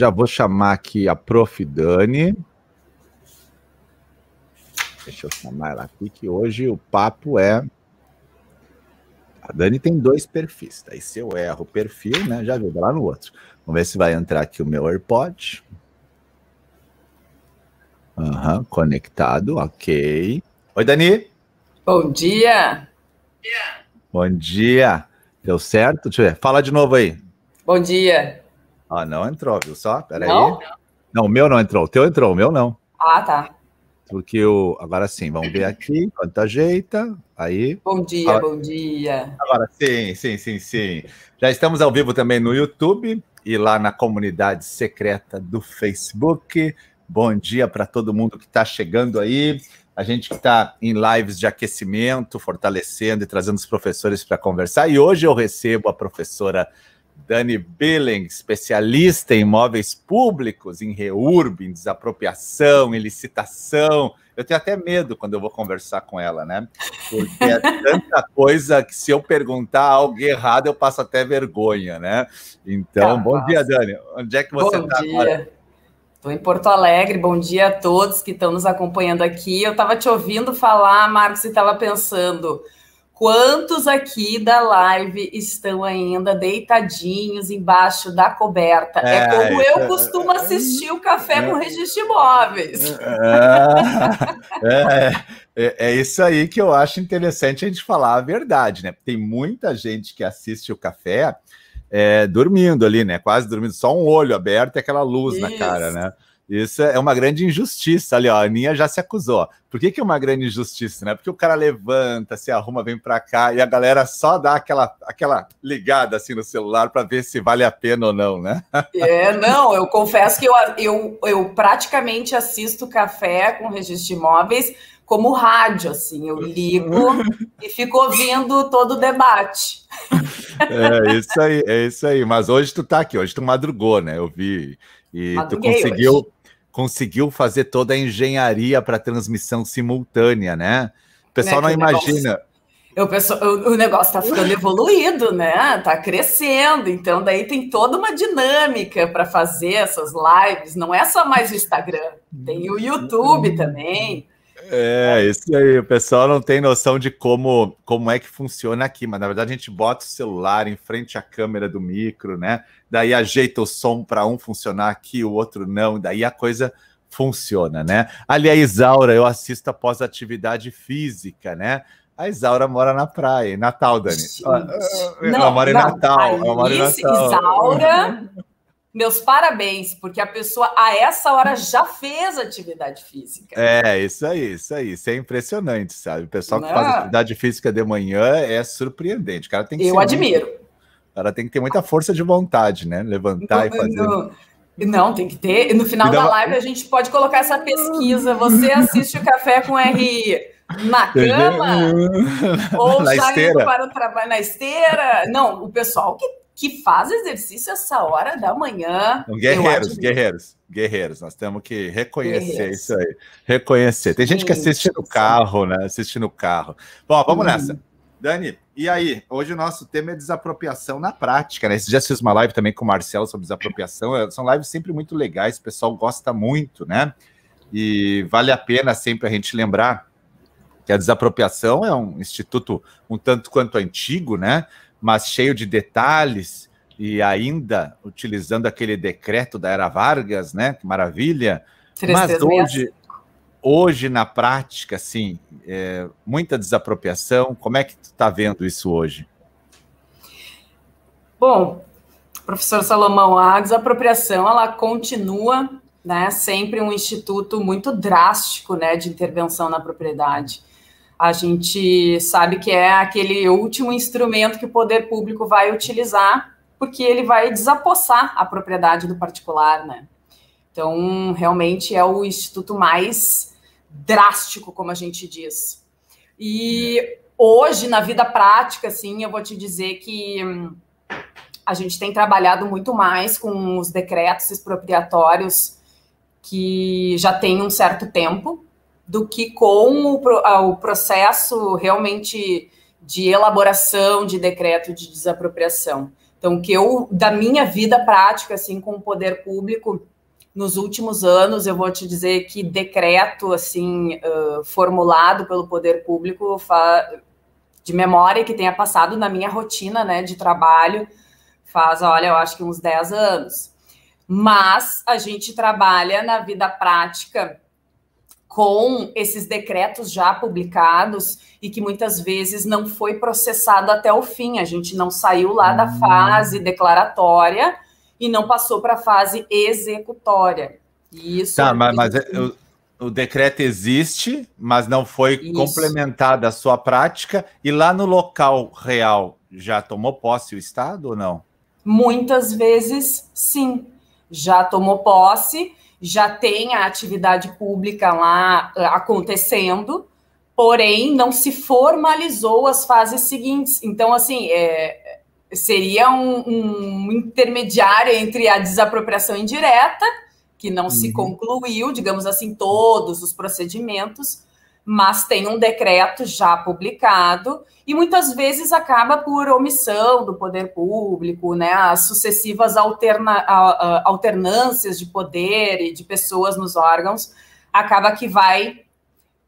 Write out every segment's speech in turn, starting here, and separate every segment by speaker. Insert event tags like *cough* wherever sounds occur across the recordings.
Speaker 1: Já vou chamar aqui a Prof. Dani. Deixa eu chamar ela aqui, que hoje o papo é. A Dani tem dois perfis. Daí, se eu erro o perfil, né? Já viu, lá no outro. Vamos ver se vai entrar aqui o meu AirPod. Uhum, conectado, ok. Oi, Dani.
Speaker 2: Bom dia.
Speaker 1: Bom dia. Deu certo? Deixa eu ver. Fala de novo aí.
Speaker 2: Bom dia.
Speaker 1: Ah, não entrou, viu só? Peraí. Não? não, o meu não entrou. O teu entrou, o meu não.
Speaker 2: Ah, tá.
Speaker 1: Porque o. Agora sim, vamos ver aqui enquanto ajeita. Aí.
Speaker 2: Bom dia, Fala. bom dia.
Speaker 1: Agora sim, sim, sim, sim. Já estamos ao vivo também no YouTube e lá na comunidade secreta do Facebook. Bom dia para todo mundo que está chegando aí. A gente que está em lives de aquecimento, fortalecendo e trazendo os professores para conversar. E hoje eu recebo a professora Dani Billing, especialista em imóveis públicos, em reurb, em desapropriação, em licitação. Eu tenho até medo quando eu vou conversar com ela, né? Porque é *laughs* tanta coisa que se eu perguntar algo errado, eu passo até vergonha, né? Então, tá, bom dia, Dani. Onde é que você está agora?
Speaker 2: Estou em Porto Alegre, bom dia a todos que estão nos acompanhando aqui. Eu estava te ouvindo falar, Marcos, e estava pensando quantos aqui da live estão ainda deitadinhos embaixo da coberta. É, é como eu é, costumo assistir o Café é, com Registro Imóveis.
Speaker 1: É, é, é, isso aí que eu acho interessante a gente falar a verdade, né? Tem muita gente que assiste o café é, dormindo ali, né? Quase dormindo, só um olho aberto e aquela luz Isso. na cara, né? Isso é uma grande injustiça ali, ó. A Aninha já se acusou. Por que, que é uma grande injustiça, né? Porque o cara levanta, se arruma, vem para cá e a galera só dá aquela, aquela ligada assim no celular para ver se vale a pena ou não, né? *laughs*
Speaker 2: É, não, eu confesso que eu, eu, eu praticamente assisto café com registro de imóveis como rádio, assim, eu ligo e fico ouvindo todo o debate.
Speaker 1: É isso aí, é isso aí. Mas hoje tu tá aqui, hoje tu madrugou, né? Eu vi. E Madruguei tu conseguiu, hoje. Conseguiu fazer toda a engenharia para transmissão simultânea, né? O pessoal né, não imagina. Negócio...
Speaker 2: Eu penso, o, o negócio está ficando evoluído, né? Está crescendo, então daí tem toda uma dinâmica para fazer essas lives. Não é só mais o Instagram, tem o YouTube também.
Speaker 1: É, isso aí. O pessoal não tem noção de como, como é que funciona aqui, mas na verdade a gente bota o celular em frente à câmera do micro, né? Daí ajeita o som para um funcionar aqui, o outro não, daí a coisa funciona, né? Ali a Isaura, eu assisto após atividade física, né? A Isaura mora na praia, em Natal, Dani. Não, ela mora em não, Natal. Ela mora em Natal.
Speaker 2: Isaura meus parabéns, porque a pessoa a essa hora já fez atividade física.
Speaker 1: É, isso aí, isso aí. Isso é impressionante, sabe? O pessoal que Não. faz atividade física de manhã é surpreendente. O cara tem que
Speaker 2: Eu admiro. Muito...
Speaker 1: O cara tem que ter muita força de vontade, né? Levantar e fazer.
Speaker 2: Não, não, tem que ter. No final da live a gente pode colocar essa pesquisa. Você *laughs* assiste o café com RI na *laughs* cama? *laughs* ou na saindo para o trabalho na esteira? Não, o pessoal que que faz exercício essa hora da manhã.
Speaker 1: Guerreiros, guerreiros, guerreiros. Nós temos que reconhecer guerreiros. isso aí. Reconhecer. Tem gente que assiste no carro, né? Assiste no carro. Bom, vamos hum. nessa. Dani, e aí? Hoje o nosso tema é desapropriação na prática, né? Esse dia fiz uma live também com o Marcelo sobre desapropriação. É, são lives sempre muito legais, o pessoal gosta muito, né? E vale a pena sempre a gente lembrar que a desapropriação é um instituto um tanto quanto antigo, né? Mas cheio de detalhes e ainda utilizando aquele decreto da era Vargas, né? Que maravilha. Mas hoje, hoje na prática, assim, é, muita desapropriação. Como é que tu está vendo isso hoje?
Speaker 2: Bom, professor Salomão, a desapropriação ela continua, né? Sempre um instituto muito drástico, né, de intervenção na propriedade a gente sabe que é aquele último instrumento que o poder público vai utilizar, porque ele vai desapossar a propriedade do particular, né? Então, realmente é o instituto mais drástico, como a gente diz. E hoje, na vida prática, assim, eu vou te dizer que hum, a gente tem trabalhado muito mais com os decretos expropriatórios que já tem um certo tempo, do que com o, o processo realmente de elaboração de decreto de desapropriação. Então, que eu, da minha vida prática, assim, com o poder público, nos últimos anos, eu vou te dizer que decreto, assim, uh, formulado pelo poder público, de memória que tenha passado na minha rotina, né, de trabalho, faz, olha, eu acho que uns 10 anos. Mas a gente trabalha na vida prática com esses decretos já publicados e que muitas vezes não foi processado até o fim. A gente não saiu lá da hum. fase declaratória e não passou para a fase executória. Isso.
Speaker 1: Tá, mas, mas é, o, o, decreto existe, mas não foi Isso. complementada a sua prática. E lá no local real já tomou posse o Estado ou não?
Speaker 2: Muitas vezes, sim. Já tomou posse já tem a atividade pública lá eh, acontecendo, porém não se formalizou as fases seguintes. Então, assim, é, seria um, um, intermediário entre a desapropriação indireta, que não uhum. se concluiu, digamos assim, todos os procedimentos, mas tem um decreto já publicado e muitas vezes acaba por omissão do poder público, né? As sucessivas alterna, alternâncias de poder e de pessoas nos órgãos acaba que vai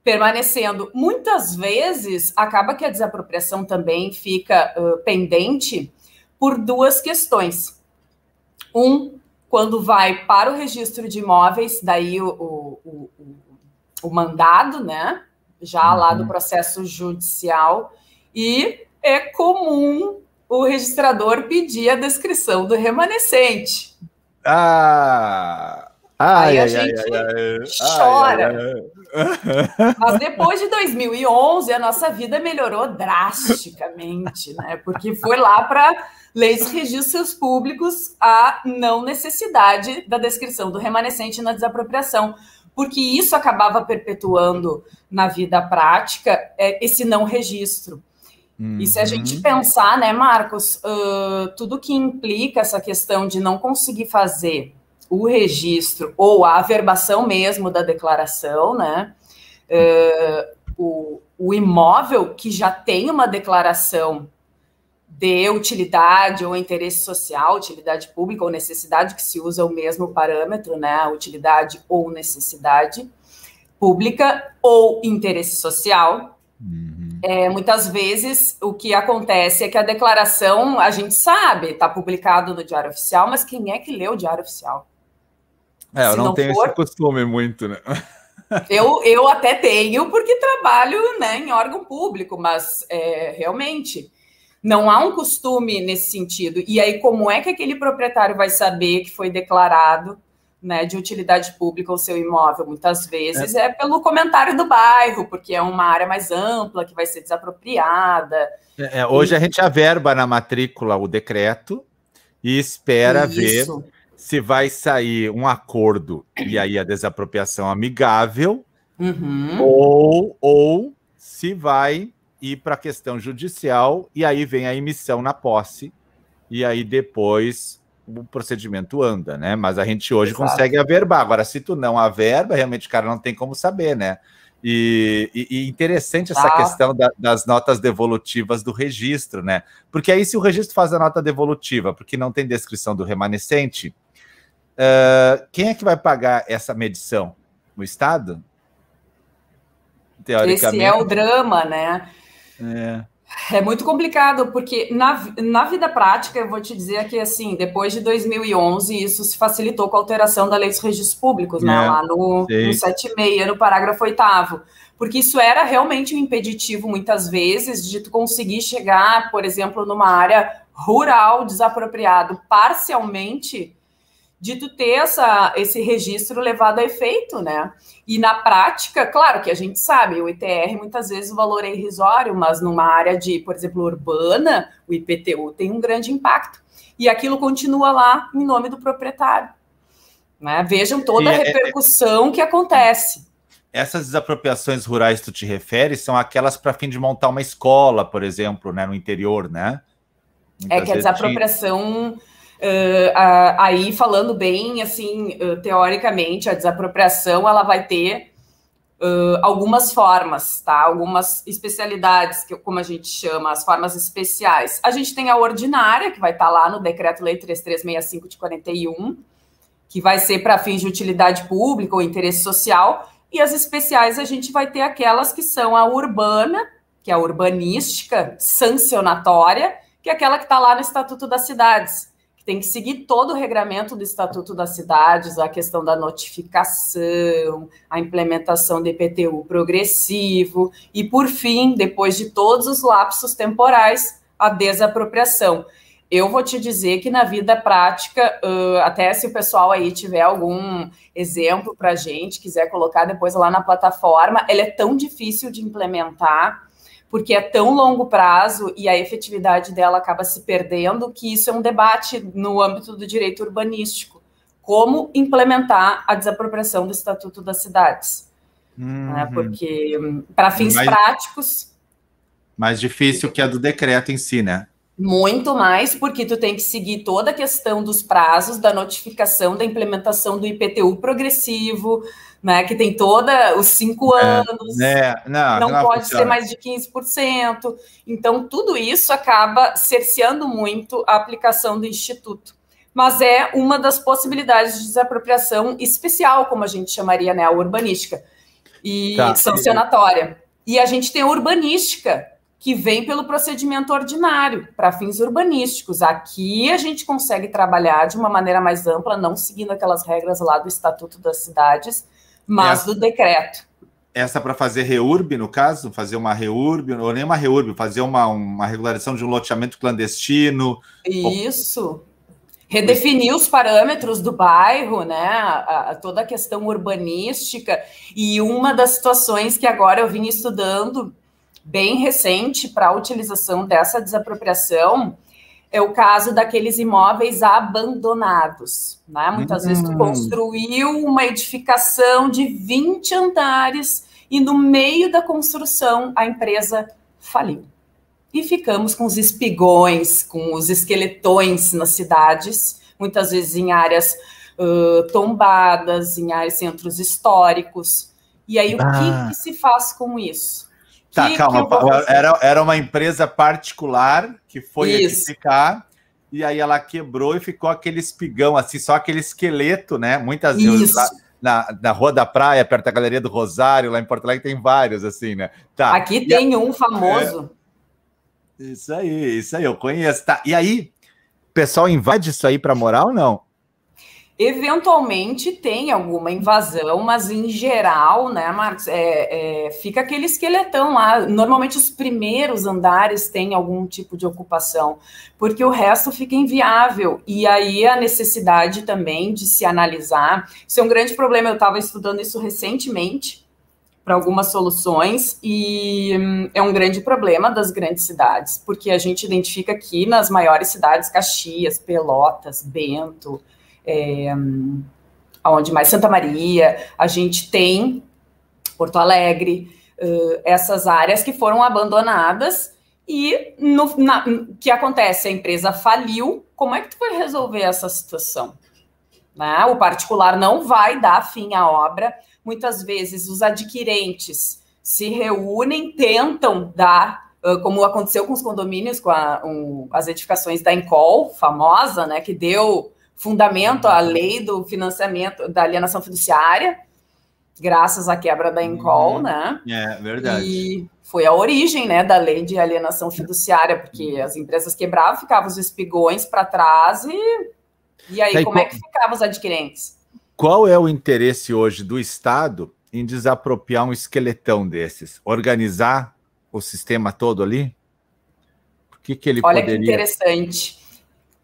Speaker 2: permanecendo. Muitas vezes acaba que a desapropriação também fica uh, pendente por duas questões. Um, quando vai para o registro de imóveis, daí o, o, o, o mandado, né? Já lá do uhum. processo judicial e é comum o registrador pedir a descrição do remanescente.
Speaker 1: Ah!
Speaker 2: Ai, Aí a ai, gente ai, chora. Mas depois de 2011, a nossa vida melhorou drasticamente, né? Porque foi lá para leis de registros públicos a não necessidade da descrição do remanescente na desapropriação, porque isso acabava perpetuando na vida prática é, esse não registro. Uhum. E se a gente uhum. pensar, né, Marcos, uh, tudo que implica essa questão de não conseguir fazer o registro ou a averbação mesmo da declaração, né? Uh, o, o imóvel que já tem uma declaração de utilidade ou interesse social, utilidade pública ou necessidade, que se usa o mesmo parâmetro, né? Utilidade ou necessidade pública ou interesse social. Uhum. É, muitas vezes o que acontece é que a declaração, a gente sabe, está publicado no Diário Oficial, mas quem é que lê o Diário Oficial?
Speaker 1: É, eu não, não tenho for, esse costume muito, né? *laughs*
Speaker 2: Eu, eu até tenho, porque trabalho né, em órgão público, mas é, realmente não há um costume nesse sentido. E aí, como é que aquele proprietário vai saber que foi declarado né, de utilidade pública o seu imóvel. Muitas vezes é. é. pelo comentário do bairro, porque é uma área mais ampla que vai ser desapropriada.
Speaker 1: É, é hoje e... a gente averba na matrícula o decreto e espera Isso. ver se vai sair um acordo e aí a desapropriação amigável uhum. ou, ou se vai ir para a questão judicial e aí vem a emissão na posse e aí depois o procedimento anda, né? Mas a gente hoje Exato. consegue averbar. Agora, se tu não averba, realmente, cara, não tem como saber, né? E, e, e interessante essa ah. questão da, das notas devolutivas do registro, né? Porque aí, se o registro faz a nota devolutiva, porque não tem descrição do remanescente, uh, quem é que vai pagar essa medição? O Estado?
Speaker 2: Teoricamente. Esse é o drama, né? É. É muito complicado, porque na, na vida prática, eu vou te dizer que, assim, depois de 2011, isso se facilitou com a alteração da lei dos registros públicos, né, é, lá no, no 76, no parágrafo 8 porque isso era realmente um impeditivo, muitas vezes, de tu conseguir chegar, por exemplo, numa área rural desapropriado parcialmente, de tu ter essa, esse registro levado a efeito, né? E na prática, claro que a gente sabe, o ITR muitas vezes o valor é irrisório, mas numa área de, por exemplo, urbana, o IPTU tem um grande impacto. E aquilo continua lá em nome do proprietário. Né? Vejam toda a é, é, repercussão é, que acontece.
Speaker 1: Essas desapropriações rurais que tu te refere são aquelas para fim de montar uma escola, por exemplo, né, no interior, né?
Speaker 2: Muitas é que a desapropriação tinha Uh, aí falando bem, assim, uh, teoricamente, a desapropriação ela vai ter uh, algumas formas, tá? Algumas especialidades, que, como a gente chama, as formas especiais. A gente tem a ordinária, que vai estar tá lá no Decreto-Lei 3365 de 41, que vai ser para fins de utilidade pública ou interesse social, e as especiais a gente vai ter aquelas que são a urbana, que é a urbanística sancionatória, que é aquela que está lá no Estatuto das Cidades tem que seguir todo o regramento do Estatuto das Cidades, a questão da notificação, a implementação do IPTU progressivo e, por fim, depois de todos os lapsos temporais, a desapropriação. Eu vou te dizer que na vida prática, até se o pessoal aí tiver algum exemplo para a gente, quiser colocar depois lá na plataforma, ele é tão difícil de implementar porque é tão longo prazo e a efetividade dela acaba se perdendo, que isso é um debate no âmbito do direito urbanístico. Como implementar a desapropriação do Estatuto das Cidades. Uhum. Né? Porque, para fins mais, práticos.
Speaker 1: Mais difícil que a do decreto em si, né?
Speaker 2: Muito mais, porque tu tem que seguir toda a questão dos prazos, da notificação, da implementação do IPTU progressivo, né? Que tem toda os cinco é, anos,
Speaker 1: é, não,
Speaker 2: não, não pode funciona. ser mais de 15%. Então, tudo isso acaba cerceando muito a aplicação do Instituto. Mas é uma das possibilidades de desapropriação especial, como a gente chamaria, né? A urbanística e tá. sancionatória. E a gente tem a urbanística, que vem pelo procedimento ordinário, para fins urbanísticos. Aqui a gente consegue trabalhar de uma maneira mais ampla, não seguindo aquelas regras lá do Estatuto das Cidades, mas essa, do decreto.
Speaker 1: Essa para fazer reurb, no caso? Fazer uma reurb, ou nem uma reurb, fazer uma, uma regularização de um loteamento clandestino.
Speaker 2: Isso. Ou... Redefinir os parâmetros do bairro, né? A, a, toda a questão urbanística. E uma das situações que agora eu vim estudando bem recente para a utilização dessa desapropriação é o caso daqueles imóveis abandonados. Né? Muitas vezes tu hum. construiu uma edificação de 20 andares e no meio da construção a empresa faliu. E ficamos com os espigões, com os esqueletões nas cidades, muitas vezes em áreas uh, tombadas, em áreas centros históricos. E aí, ah. o que, ah. que se faz com isso?
Speaker 1: Tá, que, calma. Que era, era uma empresa particular que foi Isso. edificar e aí ela quebrou e ficou aquele espigão, assim, só aquele esqueleto, né? Muitas vezes lá, na, na Rua da Praia, perto da Galeria do Rosário, lá em Porto Alegre, tem vários, assim, né?
Speaker 2: Tá. Aqui e tem a... um famoso.
Speaker 1: É... Isso aí, isso aí, eu conheço. Tá. E aí, o pessoal invade isso aí para morar ou não?
Speaker 2: Eventualmente tem alguma invasão, mas em geral, né, Marcos, é, é, fica aquele esqueletão lá. Normalmente os primeiros andares têm algum tipo de ocupação, porque o resto fica inviável. E aí a necessidade também de se analisar. Isso é um grande problema. Eu estava estudando isso recentemente para algumas soluções e hum, é um grande problema das grandes cidades, porque a gente identifica aqui nas maiores cidades, Caxias, Pelotas, Bento é, aonde mais Santa Maria, a gente tem Porto Alegre, uh, essas áreas que foram abandonadas e no na, que acontece? A empresa faliu, como é que tu vai resolver essa situação? Né? O particular não vai dar fim à obra. Muitas vezes os adquirentes se reúnem, tentam dar, como aconteceu com os condomínios, com a, um, as edificações da Encol, famosa, né, que deu fundamento à lei do financiamento da alienação fiduciária, graças à quebra da Encol, uhum. né?
Speaker 1: É, verdade.
Speaker 2: E foi a origem, né, da lei de alienação fiduciária, porque as empresas quebravam, ficavam os espigões para trás e e aí, aí como qual... é que ficavam os adquirentes?
Speaker 1: Qual é o interesse hoje do Estado em desapropriar um esqueletão desses? Organizar o sistema todo ali?
Speaker 2: O que, que ele Olha poderia... que interessante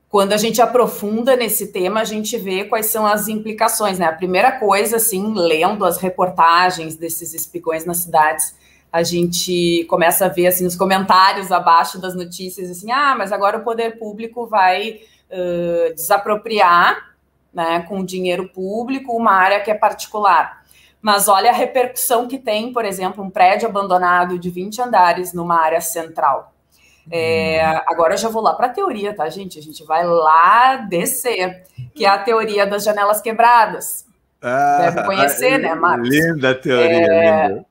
Speaker 2: quando a gente aprofunda nesse tema, a gente vê quais são as implicações, né? A primeira coisa, assim, lendo as reportagens desses espigões nas cidades, a gente começa a ver, assim, os comentários abaixo das notícias, assim, ah, mas agora o poder público vai uh, desapropriar, né, com dinheiro público, uma área que é particular. Mas olha a repercussão que tem, por exemplo, um prédio abandonado de 20 andares numa área central é, agora eu já vou lá para a teoria, tá, gente? A gente vai lá descer, que é a teoria das janelas quebradas. Ah, Deve conhecer, né, *laughs* Marcos?
Speaker 1: Linda teoria, é... linda.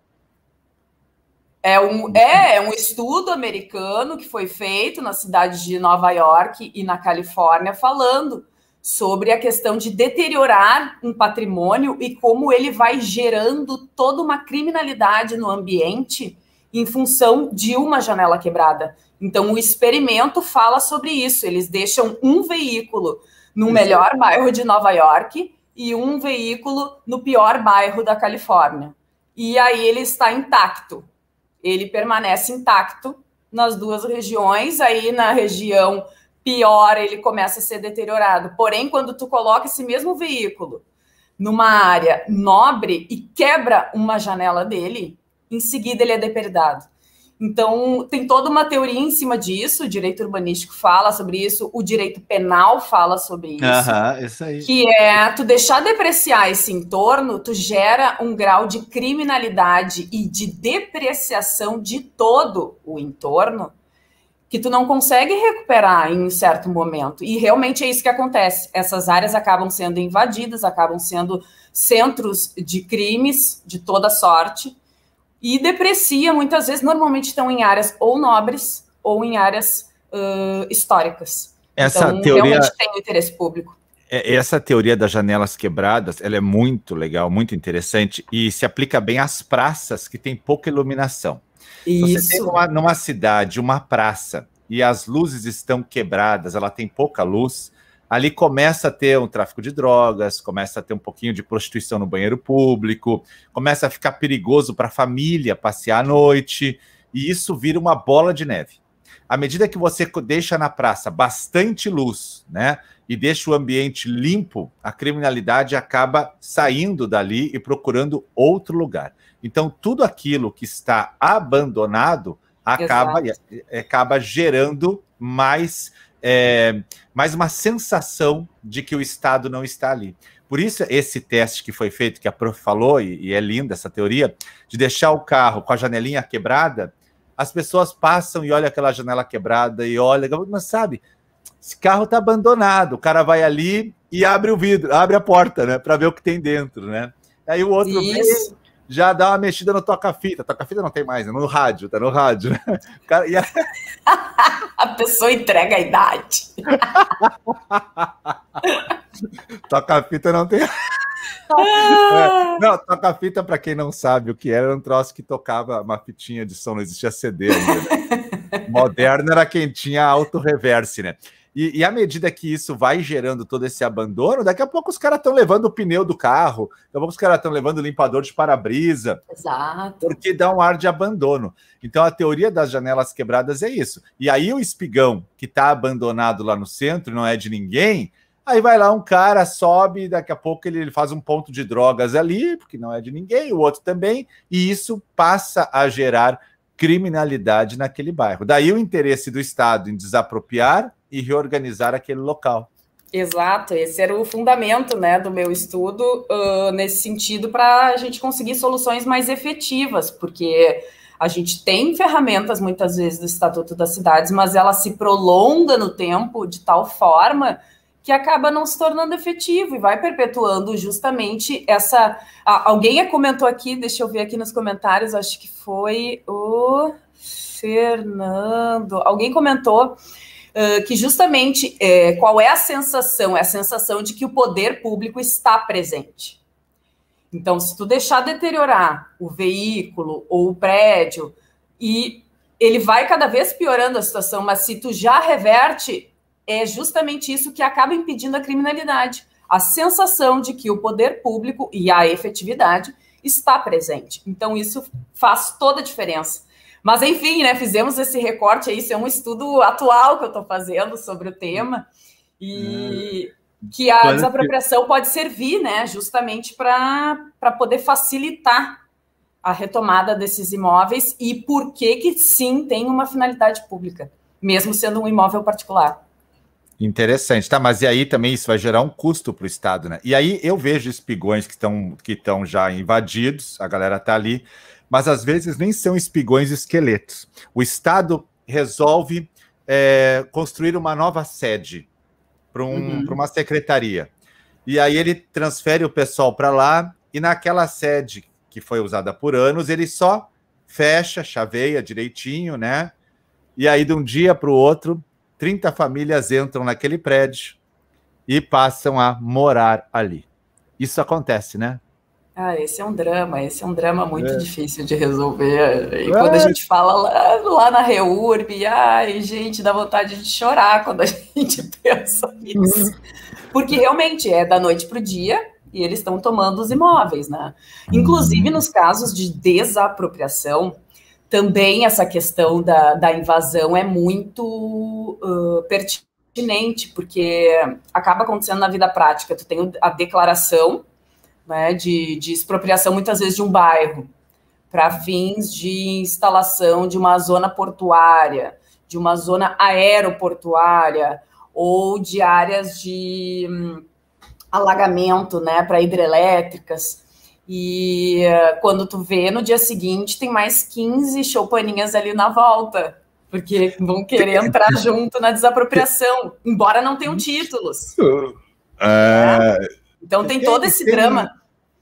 Speaker 2: É um, é, é um estudo americano que foi feito na cidade de Nova York e na Califórnia, falando sobre a questão de deteriorar um patrimônio e como ele vai gerando toda uma criminalidade no ambiente em função de uma janela quebrada. Então, o experimento fala sobre isso. Eles deixam um veículo no melhor bairro de Nova York e um veículo no pior bairro da Califórnia. E aí ele está intacto. Ele permanece intacto nas duas regiões. Aí na região pior ele começa a ser deteriorado. Porém, quando tu coloca esse mesmo veículo numa área nobre e quebra uma janela dele, em seguida ele é depredado. Então, tem toda uma teoria em cima disso, o direito urbanístico fala sobre isso, o direito penal fala sobre isso.
Speaker 1: Aham, isso aí.
Speaker 2: Que é tu deixar depreciar esse entorno, tu gera um grau de criminalidade e de depreciação de todo o entorno que tu não consegue recuperar em um certo momento. E realmente é isso que acontece. Essas áreas acabam sendo invadidas, acabam sendo centros de crimes de toda sorte e deprecia muitas vezes, normalmente estão em áreas ou nobres ou em áreas uh, históricas.
Speaker 1: Essa então, teoria realmente
Speaker 2: tem interesse público.
Speaker 1: É, essa teoria das janelas quebradas, ela é muito legal, muito interessante e se aplica bem às praças que têm pouca iluminação. Isso. Você tem uma, numa cidade uma praça e as luzes estão quebradas, ela tem pouca luz, ali começa a ter um tráfico de drogas, começa a ter um pouquinho de prostituição no banheiro público, começa a ficar perigoso para a família passear à noite, e isso vira uma bola de neve. À medida que você deixa na praça bastante luz, né, e deixa o ambiente limpo, a criminalidade acaba saindo dali e procurando outro lugar. Então, tudo aquilo que está abandonado acaba, acaba gerando mais é, mais uma sensação de que o Estado não está ali. Por isso, esse teste que foi feito, que a prof falou, e, e é linda essa teoria, de deixar o carro com a janelinha quebrada, as pessoas passam e olham aquela janela quebrada e olham, mas sabe, esse carro está abandonado, o cara vai ali e abre o vidro, abre a porta, né, para ver o que tem dentro, né? Aí o outro. Já dá uma mexida no toca-fita. Toca-fita não tem mais, né? no rádio, tá no rádio. Né? Cara, a... *laughs*
Speaker 2: a... pessoa entrega a idade. *laughs*
Speaker 1: toca-fita não tem. É, não, toca-fita, para quem não sabe o que era, era um troço que tocava uma fitinha de som, não existia CD ainda. Né? *laughs* Moderno era quem tinha auto-reverse, né? E, e à medida que isso vai gerando todo esse abandono, daqui a pouco os caras estão levando o pneu do carro, daqui a pouco os caras estão levando o limpador de para-brisa.
Speaker 2: Exato.
Speaker 1: Porque dá um ar de abandono. Então a teoria das janelas quebradas é isso. E aí o espigão que está abandonado lá no centro, não é de ninguém, Aí vai lá um cara, sobe, daqui a pouco ele faz um ponto de drogas ali, porque não é de ninguém, o outro também, e isso passa a gerar criminalidade naquele bairro. Daí o interesse do Estado em desapropriar e reorganizar aquele local.
Speaker 2: Exato, esse era o fundamento né, do meu estudo uh, nesse sentido para a gente conseguir soluções mais efetivas, porque a gente tem ferramentas muitas vezes do Estatuto das Cidades, mas ela se prolonga no tempo de tal forma que acaba não se tornando efetivo e vai perpetuando justamente essa. Ah, alguém comentou aqui, deixa eu ver aqui nos comentários, acho que foi o Fernando. Alguém comentou que justamente é, qual é a sensação? É a sensação de que o poder público está presente. Então, se tu deixar deteriorar o veículo ou o prédio, e ele vai cada vez piorando a situação, mas se tu já reverte, é justamente isso que acaba impedindo a criminalidade. A sensação de que o poder público e a efetividade está presente. Então, isso faz toda a diferença. Mas, enfim, né, fizemos esse recorte aí, isso é um estudo atual que eu estou fazendo sobre o tema, e hum. que a desapropriação pode servir, né, justamente para poder facilitar a retomada desses imóveis e por que que sim tem uma finalidade pública, mesmo sendo um imóvel particular.
Speaker 1: Interessante, tá? Mas e aí também isso vai gerar um custo para o Estado, né? E aí eu vejo espigões que estão que estão já invadidos, a galera tá ali, mas às vezes nem são espigões esqueletos. O Estado resolve é, construir uma nova sede para um, uhum. uma secretaria. E aí ele transfere o pessoal para lá e naquela sede que foi usada por anos, ele só fecha, chaveia direitinho, né? E aí de um dia para o outro, 30 famílias entram naquele prédio e passam a morar ali. Isso acontece, né?
Speaker 2: Ah, esse é um drama, esse é um drama muito é. difícil de resolver. E é. quando a gente fala lá, lá, na Reurb, ai, gente, dá vontade de chorar quando a *laughs* gente pensa nisso. Porque realmente é da noite para o dia e eles estão tomando os imóveis, né? Inclusive nos casos de desapropriação, também essa questão da, da invasão é muito uh, pertinente, porque acaba acontecendo na vida prática. Tu tem a declaração né, de, de expropriação, muitas vezes, de um bairro, para fins de instalação de uma zona portuária, de uma zona aeroportuária, ou de áreas de hum, alagamento, né, para hidrelétricas. E uh, quando tu vê, no dia seguinte tem mais 15 choupaninhas ali na volta, porque vão querer entrar junto na desapropriação, embora não tenham títulos. É... Então tem todo esse drama.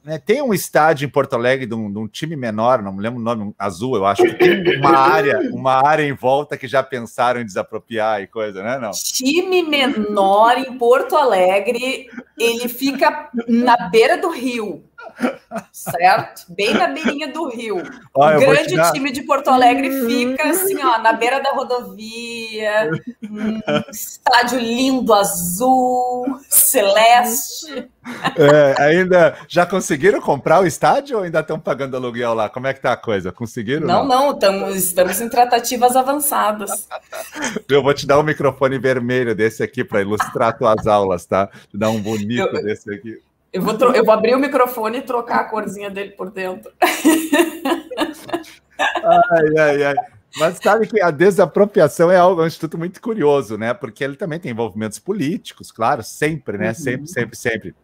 Speaker 1: Né, tem um estádio em Porto Alegre de um, de um, time menor, não me lembro o nome, azul, eu acho que tem uma área, uma área em volta que já pensaram em desapropriar e coisa, né? Não.
Speaker 2: Time menor em Porto Alegre, ele fica na beira do rio certo? Bem na beirinha do rio. o grande time de Porto Alegre fica assim, ó, na beira da rodovia, um estádio lindo, azul, celeste.
Speaker 1: É, ainda já conseguiram comprar o estádio ou ainda estão pagando aluguel lá? Como é que tá a coisa? Conseguiram?
Speaker 2: Não, não, não estamos, estamos em tratativas avançadas. *laughs*
Speaker 1: Eu vou te dar um microfone vermelho desse aqui para ilustrar tuas aulas, tá? Te dar um bonito eu, desse aqui.
Speaker 2: Eu vou, eu vou abrir o microfone e trocar a corzinha dele por dentro.
Speaker 1: ai, ai, ai. Mas sabe que a desapropriação é algo, é um instituto muito curioso, né? Porque ele também tem envolvimentos políticos, claro, sempre, né? Uhum. Sempre, sempre, sempre.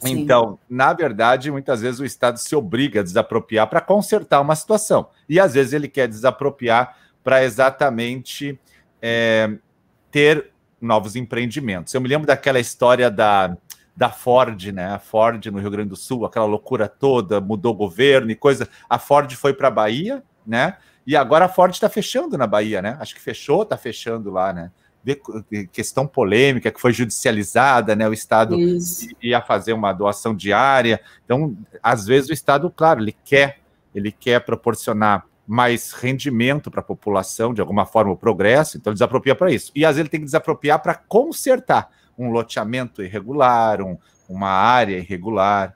Speaker 1: Sim. Então, na verdade, muitas vezes o Estado se obriga a desapropriar para consertar uma situação. E às vezes ele quer desapropriar para exatamente é, ter novos empreendimentos. Eu me lembro daquela história da da Ford, né? A Ford no Rio Grande do Sul, aquela loucura toda, mudou o governo e coisa. A Ford foi para a Bahia, né? E agora a Ford está fechando na Bahia, né? Acho que fechou, está fechando lá, né? Questão polêmica que foi judicializada, né? O Estado Isso. ia fazer uma doação diária. Então, às vezes o Estado, claro, ele quer, ele quer proporcionar mais rendimento para a população, de alguma forma, o progresso, então ele desapropria para isso. E às vezes ele tem que desapropriar para consertar um loteamento irregular, um, uma área irregular.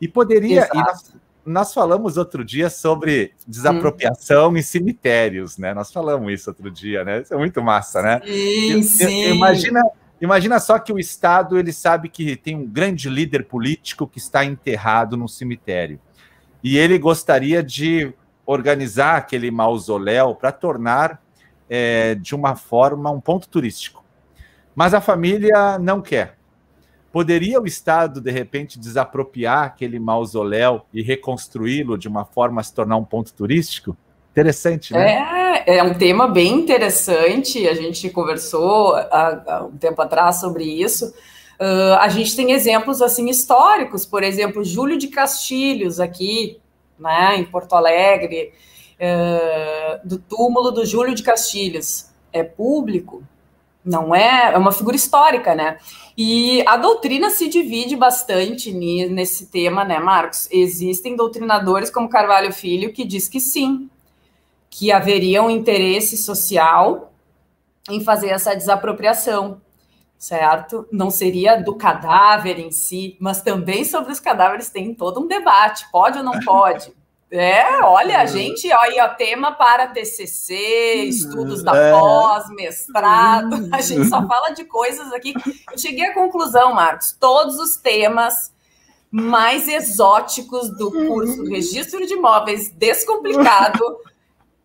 Speaker 1: E poderia. E nós, nós, falamos outro dia sobre desapropriação hum. em cemitérios, né? Nós falamos isso outro dia, né? Isso é muito massa, né?
Speaker 2: Sim, sim.
Speaker 1: Imagina, imagina só que o Estado ele sabe que tem um grande líder político que está enterrado num cemitério. E ele gostaria de organizar aquele mausoléu para tornar é, de uma forma um ponto turístico. Mas a família não quer. Poderia o Estado, de repente, desapropriar aquele mausoléu e reconstruí-lo de uma forma a se tornar um ponto turístico? Interessante,
Speaker 2: né? É, é um tema bem interessante. A gente conversou há, há um tempo atrás sobre isso. Uh, a gente tem exemplos assim históricos, por exemplo, Júlio de Castilhos aqui, né, em Porto Alegre, uh, do túmulo do Júlio de Castilhos. É público, não é, é uma figura histórica, né? E a doutrina se divide bastante nesse tema, né, Marcos? Existem doutrinadores como Carvalho Filho que diz que sim, que haveria um interesse social em fazer essa desapropriação, certo? Não seria do cadáver em si, mas também sobre os cadáveres tem todo um debate, pode ou não pode. É, olha, a gente, olha, tema para TCC, estudos da é. pós, mestrado, a gente só fala de coisas aqui. Eu cheguei à conclusão, Marcos, todos os temas mais exóticos do curso Registro de Imóveis Descomplicado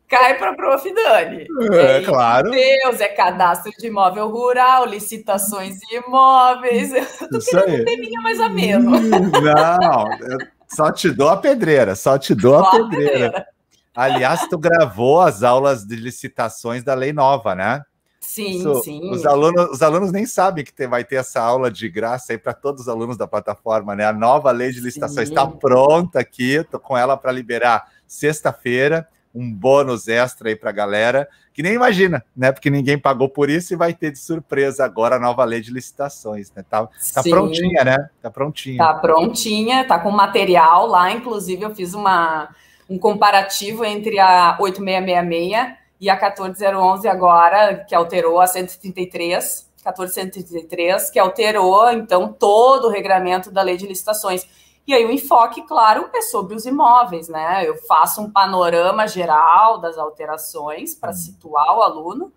Speaker 2: cai para a Prof. Dani.
Speaker 1: É, é claro.
Speaker 2: Deus, é cadastro de imóvel rural, licitações de imóveis. Eu tô Isso querendo aí. um teminha mais ameno.
Speaker 1: Não, eu só te dou a pedreira, só te dou a pedreira. Aliás, tu gravou as aulas de licitações da lei nova, né?
Speaker 2: Sim, Isso, sim.
Speaker 1: Os alunos, os alunos nem sabem que vai ter essa aula de graça aí para todos os alunos da plataforma, né? A nova lei de licitação sim. está pronta aqui, estou com ela para liberar sexta-feira, um bônus extra aí para a galera, que nem imagina, né? Porque ninguém pagou por isso e vai ter de surpresa agora a nova lei de licitações, né? Tá, tá prontinha, né? Tá prontinha.
Speaker 2: Tá prontinha, tá com material lá, inclusive eu fiz uma, um comparativo entre a 8666 e a 14011 agora, que alterou a 133, 14133, que alterou, então, todo o regramento da lei de licitações. E aí o enfoque, claro, é sobre os imóveis, né? Eu faço um panorama geral das alterações para uhum. situar o aluno,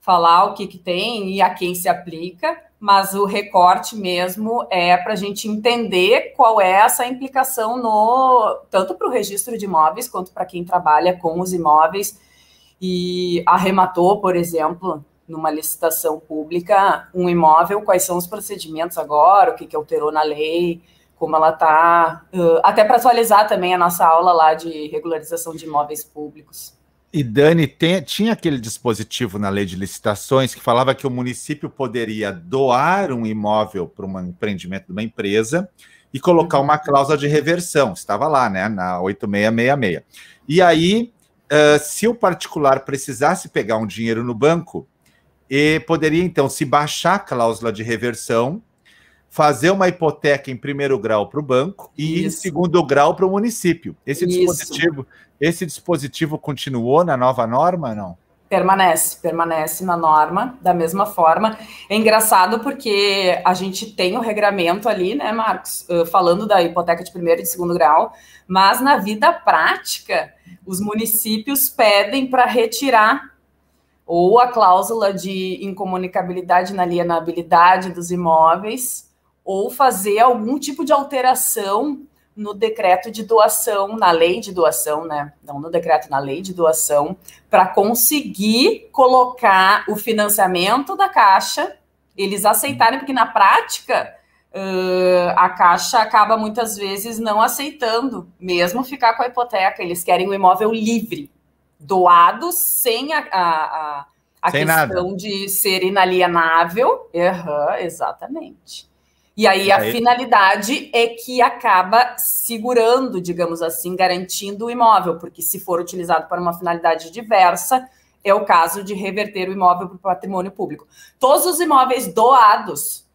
Speaker 2: falar o que, que tem e a quem se aplica, mas o recorte mesmo é para a gente entender qual é essa implicação no tanto para o registro de imóveis quanto para quem trabalha com os imóveis e arrematou, por exemplo, numa licitação pública, um imóvel, quais são os procedimentos agora, o que, que alterou na lei, como ela está, uh, até para atualizar também a nossa aula lá de regularização de imóveis públicos.
Speaker 1: E Dani, tem, tinha aquele dispositivo na lei de licitações que falava que o município poderia doar um imóvel para um empreendimento de uma empresa e colocar uma uhum. cláusula de reversão. Estava lá, né, na 8666. E aí uh, se o particular precisasse pegar um dinheiro no banco, e poderia então se baixar a cláusula de reversão, fazer uma hipoteca em primeiro grau para o banco e Isso. em segundo grau para o município. Esse Isso. dispositivo, esse dispositivo continuou na nova norma, não?
Speaker 2: Permanece, permanece na norma da mesma forma. É engraçado porque a gente tem o regramento ali, né, Marcos, falando da hipoteca de primeiro e de segundo grau, mas na vida prática, os municípios pedem para retirar ou a cláusula de incomunicabilidade na alienabilidade dos imóveis, ou fazer algum tipo de alteração no decreto de doação, na lei de doação, né? Não no decreto, na lei de doação, para conseguir colocar o financiamento da Caixa, eles aceitarem, porque na prática uh, a Caixa acaba muitas vezes não aceitando, mesmo ficar com a hipoteca, eles querem o imóvel livre, doado sem a, a, a, a questão nada. de ser inalienável. Uhum, exatamente. E aí a aí... finalidade é que acaba segurando, digamos assim, garantindo o imóvel, porque se for utilizado para uma finalidade diversa, é o caso de reverter o imóvel para o patrimônio público. Todos os imóveis doados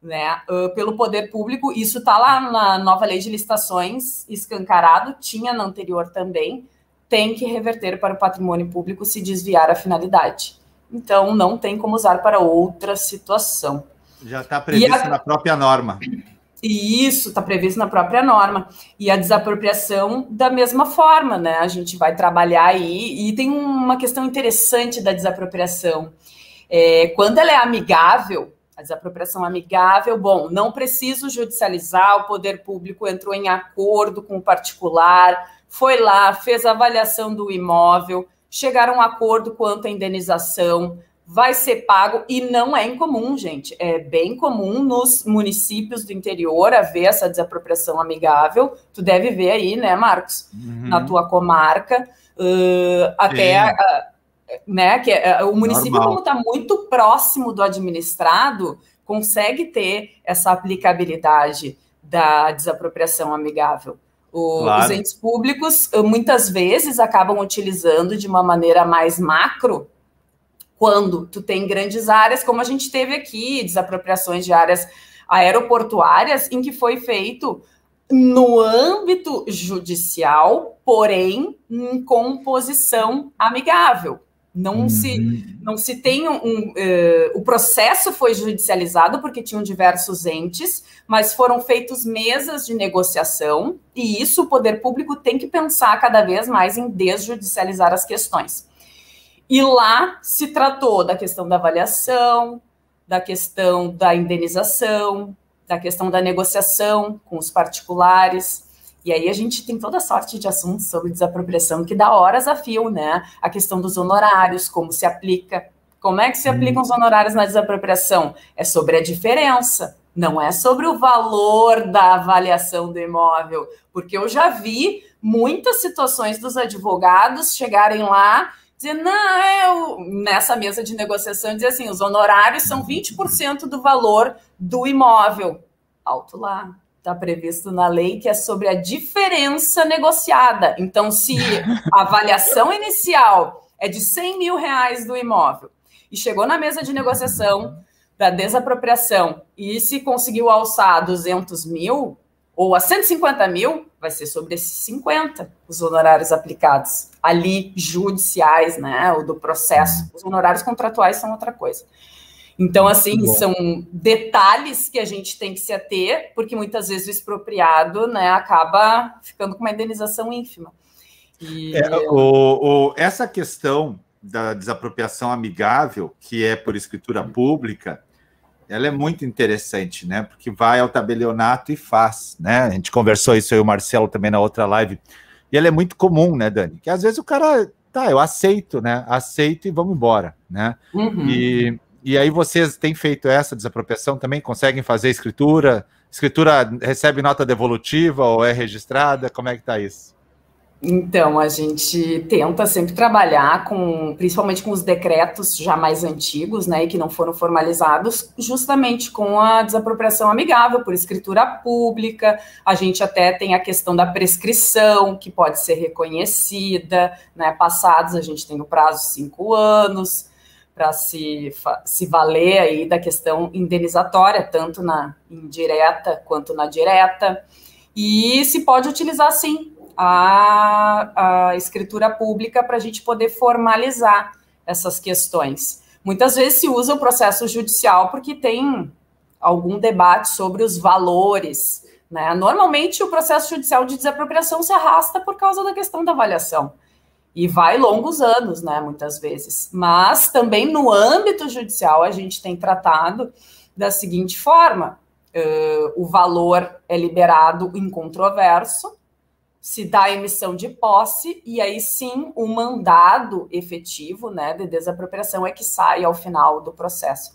Speaker 2: né, pelo poder público, isso está lá na nova lei de licitações, escancarado, tinha na anterior também, tem que reverter para o patrimônio público se desviar a finalidade. Então, não tem como usar para outra situação.
Speaker 1: Já está previsto a... na própria norma.
Speaker 2: E isso está previsto na própria norma. E a desapropriação da mesma forma, né? A gente vai trabalhar aí. E tem uma questão interessante da desapropriação. É, quando ela é amigável, a desapropriação amigável, bom, não preciso judicializar, o poder público entrou em acordo com o particular, foi lá, fez a avaliação do imóvel, chegaram a um acordo quanto à indenização, vai ser pago e não é incomum, gente. É bem comum nos municípios do interior haver essa desapropriação amigável. Tu deve ver aí, né, Marcos, uhum. na tua comarca, uh, até a, né, que é, o município Normal. como está muito próximo do administrado consegue ter essa aplicabilidade da desapropriação amigável. O, claro. Os entes públicos muitas vezes acabam utilizando de uma maneira mais macro quando tu tem grandes áreas, como a gente teve aqui, desapropriações de áreas aeroportuárias, em que foi feito no âmbito judicial, porém em composição amigável. Não, uhum. se, não se tem um. um uh, o processo foi judicializado porque tinham diversos entes, mas foram feitos mesas de negociação, e isso o poder público tem que pensar cada vez mais em desjudicializar as questões. E lá se tratou da questão da avaliação, da questão da indenização, da questão da negociação com os particulares. E aí a gente tem toda sorte de assuntos sobre desapropriação que dá horas a fio, né? A questão dos honorários, como se aplica. Como é que se aplicam os honorários na desapropriação? É sobre a diferença, não é sobre o valor da avaliação do imóvel, porque eu já vi muitas situações dos advogados chegarem lá dizer, não, eu, nessa mesa de negociação, dizer assim, os honorários são 20% do valor do imóvel. Alto lá, está previsto na lei que é sobre a diferença negociada. Então, se a avaliação inicial é de 100 mil reais do imóvel e chegou na mesa de negociação da desapropriação e se conseguiu alçar 200 mil ou a 150 mil, vai ser sobre esses 50 os honorários aplicados ali judiciais, né, o do processo. Os honorários contratuais são outra coisa. Então, assim, são detalhes que a gente tem que se ater, porque muitas vezes o expropriado né, acaba ficando com uma indenização ínfima.
Speaker 1: E... É, o, o, essa questão da desapropriação amigável, que é por escritura pública, ela é muito interessante, né? Porque vai ao tabelionato e faz, né? A gente conversou isso aí, o Marcelo também na outra live. E ela é muito comum, né, Dani? Que às vezes o cara, tá, eu aceito, né? Aceito e vamos embora, né? Uhum. E, e aí vocês têm feito essa desapropriação também? Conseguem fazer escritura? Escritura recebe nota devolutiva ou é registrada? Como é que tá isso?
Speaker 2: Então, a gente tenta sempre trabalhar com, principalmente com os decretos já mais antigos, né, e que não foram formalizados, justamente com a desapropriação amigável por escritura pública. A gente até tem a questão da prescrição, que pode ser reconhecida, né, passados a gente tem o prazo de cinco anos para se, se valer aí da questão indenizatória, tanto na indireta quanto na direta. E se pode utilizar, sim, a, escritura pública para a gente poder formalizar essas questões. Muitas vezes se usa o processo judicial porque tem algum debate sobre os valores. Né? Normalmente, o processo judicial de desapropriação se arrasta por causa da questão da avaliação. E vai longos anos, né, muitas vezes. Mas também no âmbito judicial a gente tem tratado da seguinte forma: uh, o valor é liberado incontroverso, se dá a emissão de posse e aí sim o mandado efetivo, né, de desapropriação é que sai ao final do processo.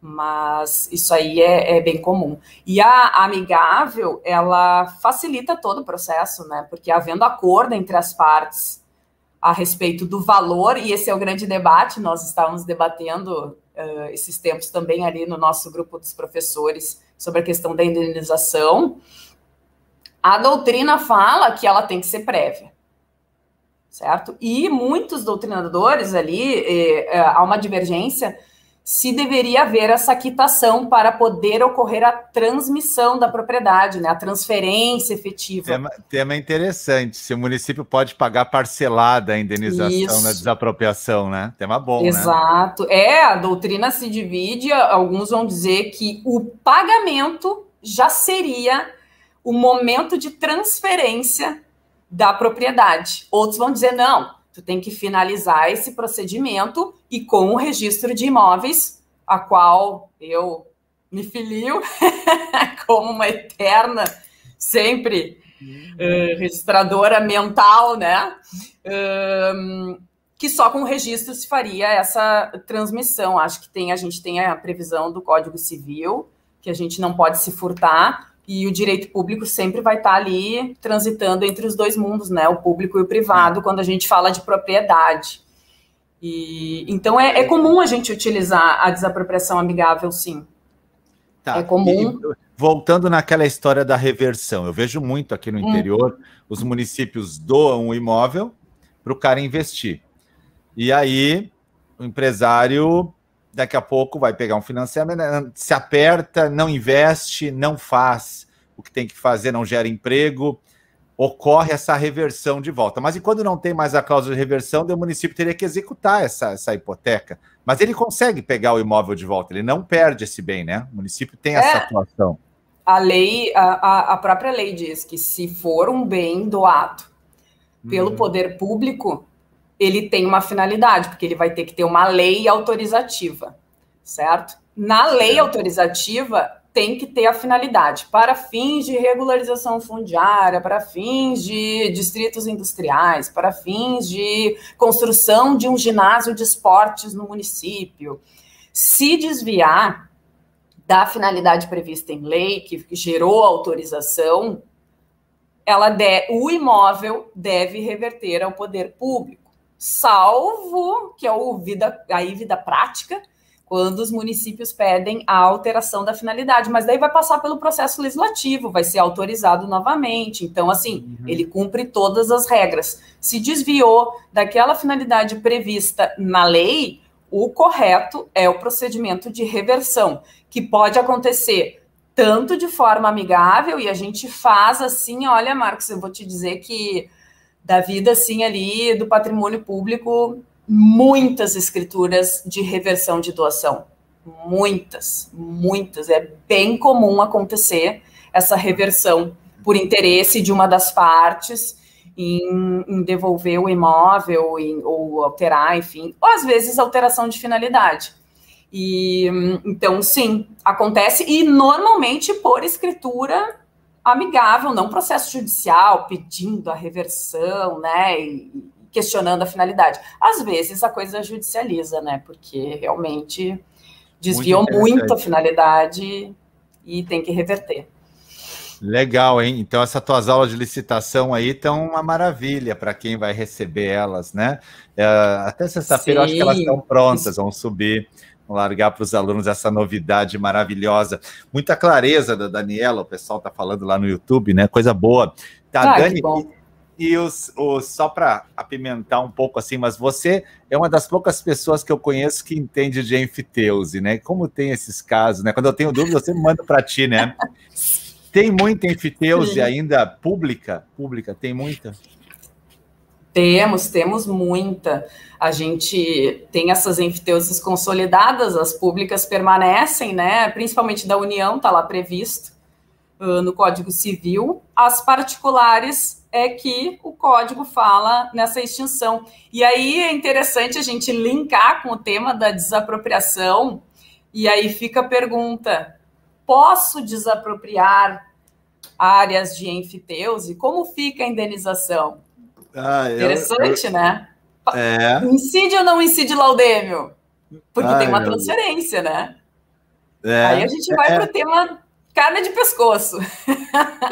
Speaker 2: Mas isso aí é, é bem comum. E a amigável, ela facilita todo o processo, né, porque havendo acordo entre as partes a respeito do valor, e esse é o grande debate, nós estávamos debatendo uh, esses tempos também ali no nosso grupo dos professores sobre a questão da indenização, a doutrina fala que ela tem que ser prévia, certo? E muitos doutrinadores ali, eh, eh, há uma divergência se deveria haver essa quitação para poder ocorrer a transmissão da propriedade, né, a transferência efetiva.
Speaker 1: Tema, tema interessante, se o município pode pagar parcelada a indenização Isso. na desapropriação, né? Tema bom,
Speaker 2: né? Exato. Né? É, a doutrina se divide, alguns vão dizer que o pagamento já seria o momento de transferência da propriedade. Outros vão dizer, não, tu tem que finalizar esse procedimento e com o registro de imóveis, a qual eu me filio *laughs* como uma eterna, sempre uh, registradora mental, né? Que só com o registro se faria essa transmissão. Acho que tem, a gente tem a previsão do Código Civil, que a gente não pode se furtar, e o direito público sempre vai estar ali transitando entre os dois mundos, né? O público e o privado, quando a gente fala de propriedade. E, então é, é comum a gente utilizar a desapropriação amigável, sim.
Speaker 1: Tá. É comum. E, voltando naquela história da reversão, eu vejo muito aqui no hum. interior, hum. os municípios doam um imóvel para o cara investir. E aí o empresário daqui a pouco vai pegar um financiamento, né, se aperta, não investe, não faz o que tem que fazer, não gera emprego, ocorre essa reversão de volta. Mas e quando não tem mais a cláusula de reversão, o município teria que executar essa, essa hipoteca. Mas ele consegue pegar o imóvel de volta, ele não perde esse bem, né? O município tem essa é, atuação.
Speaker 2: A lei, a, a própria lei diz que se for um bem doado pelo hum. poder público, ele tem uma finalidade, porque ele vai ter que ter uma lei autorizativa, certo? Na lei autorizativa tem que ter a finalidade para fins de regularização fundiária, para fins de distritos industriais, para fins de construção de um ginásio de esportes no município. Se desviar da finalidade prevista em lei, que gerou autorização, ela de, o imóvel deve reverter ao poder público salvo que é o vida aí vida prática, quando os municípios pedem a alteração da finalidade, mas daí vai passar pelo processo legislativo, vai ser autorizado novamente. Então, assim, uhum. ele cumpre todas as regras. Se desviou daquela finalidade prevista na lei, o correto é o procedimento de reversão, que pode acontecer tanto de forma amigável, e a gente faz assim, olha, Marcos, eu vou te dizer que da vida assim ali do patrimônio público muitas escrituras de reversão de doação. Muitas, muitas. É bem comum acontecer essa reversão por interesse de uma das partes em, em devolver o imóvel em, ou alterar, enfim, ou às vezes alteração de finalidade. E então, sim, acontece e normalmente por escritura amigável, não processo judicial pedindo a reversão, né? E, questionando a finalidade. Às vezes a coisa judicializa, né? Porque realmente desviou muito, muito a finalidade e tem que reverter.
Speaker 1: Legal, hein? Então essas tuas aulas de licitação aí estão uma maravilha para quem vai receber elas, né? É, até sexta-feira acho que elas estão prontas, vão subir, largar para os alunos essa novidade maravilhosa. Muita clareza da Daniela, o pessoal está falando lá no YouTube, né? Coisa boa. Tá, ah, Dani, e os, os só para apimentar um pouco assim, mas você é uma das poucas pessoas que eu conheço que entende de enfiteuse, né? Como tem esses casos, né? Quando eu tenho dúvida, eu sempre mando para ti, né? *laughs* Tem muita enfiteuse ainda pública? Pública, tem muita?
Speaker 2: Temos, temos muita. A gente tem essas enfiteuses consolidadas, as públicas permanecem, né? Principalmente da União, está lá previsto uh, no Código Civil. As particulares é que o código fala nessa extinção. E aí é interessante a gente linkar com o tema da desapropriação, e aí fica a pergunta: posso desapropriar áreas de enfiteuse? Como fica a indenização? Ah, Interessante, eu, né? É. Incide ou não incide laudêmio? Porque Ai, tem uma transferência, né? É. Aí a gente vai é. para o tema carne de pescoço.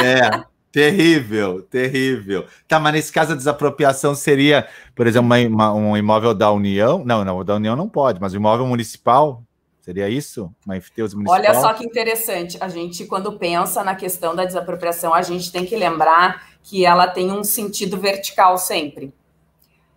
Speaker 1: É. Terrível, terrível. Tá, mas nesse caso a desapropriação seria, por exemplo, uma, uma, um imóvel da União? Não, não, da União não pode, mas o imóvel municipal seria isso? Uma enfiteuse municipal?
Speaker 2: Olha só que interessante. A gente, quando pensa na questão da desapropriação, a gente tem que lembrar que ela tem um sentido vertical sempre.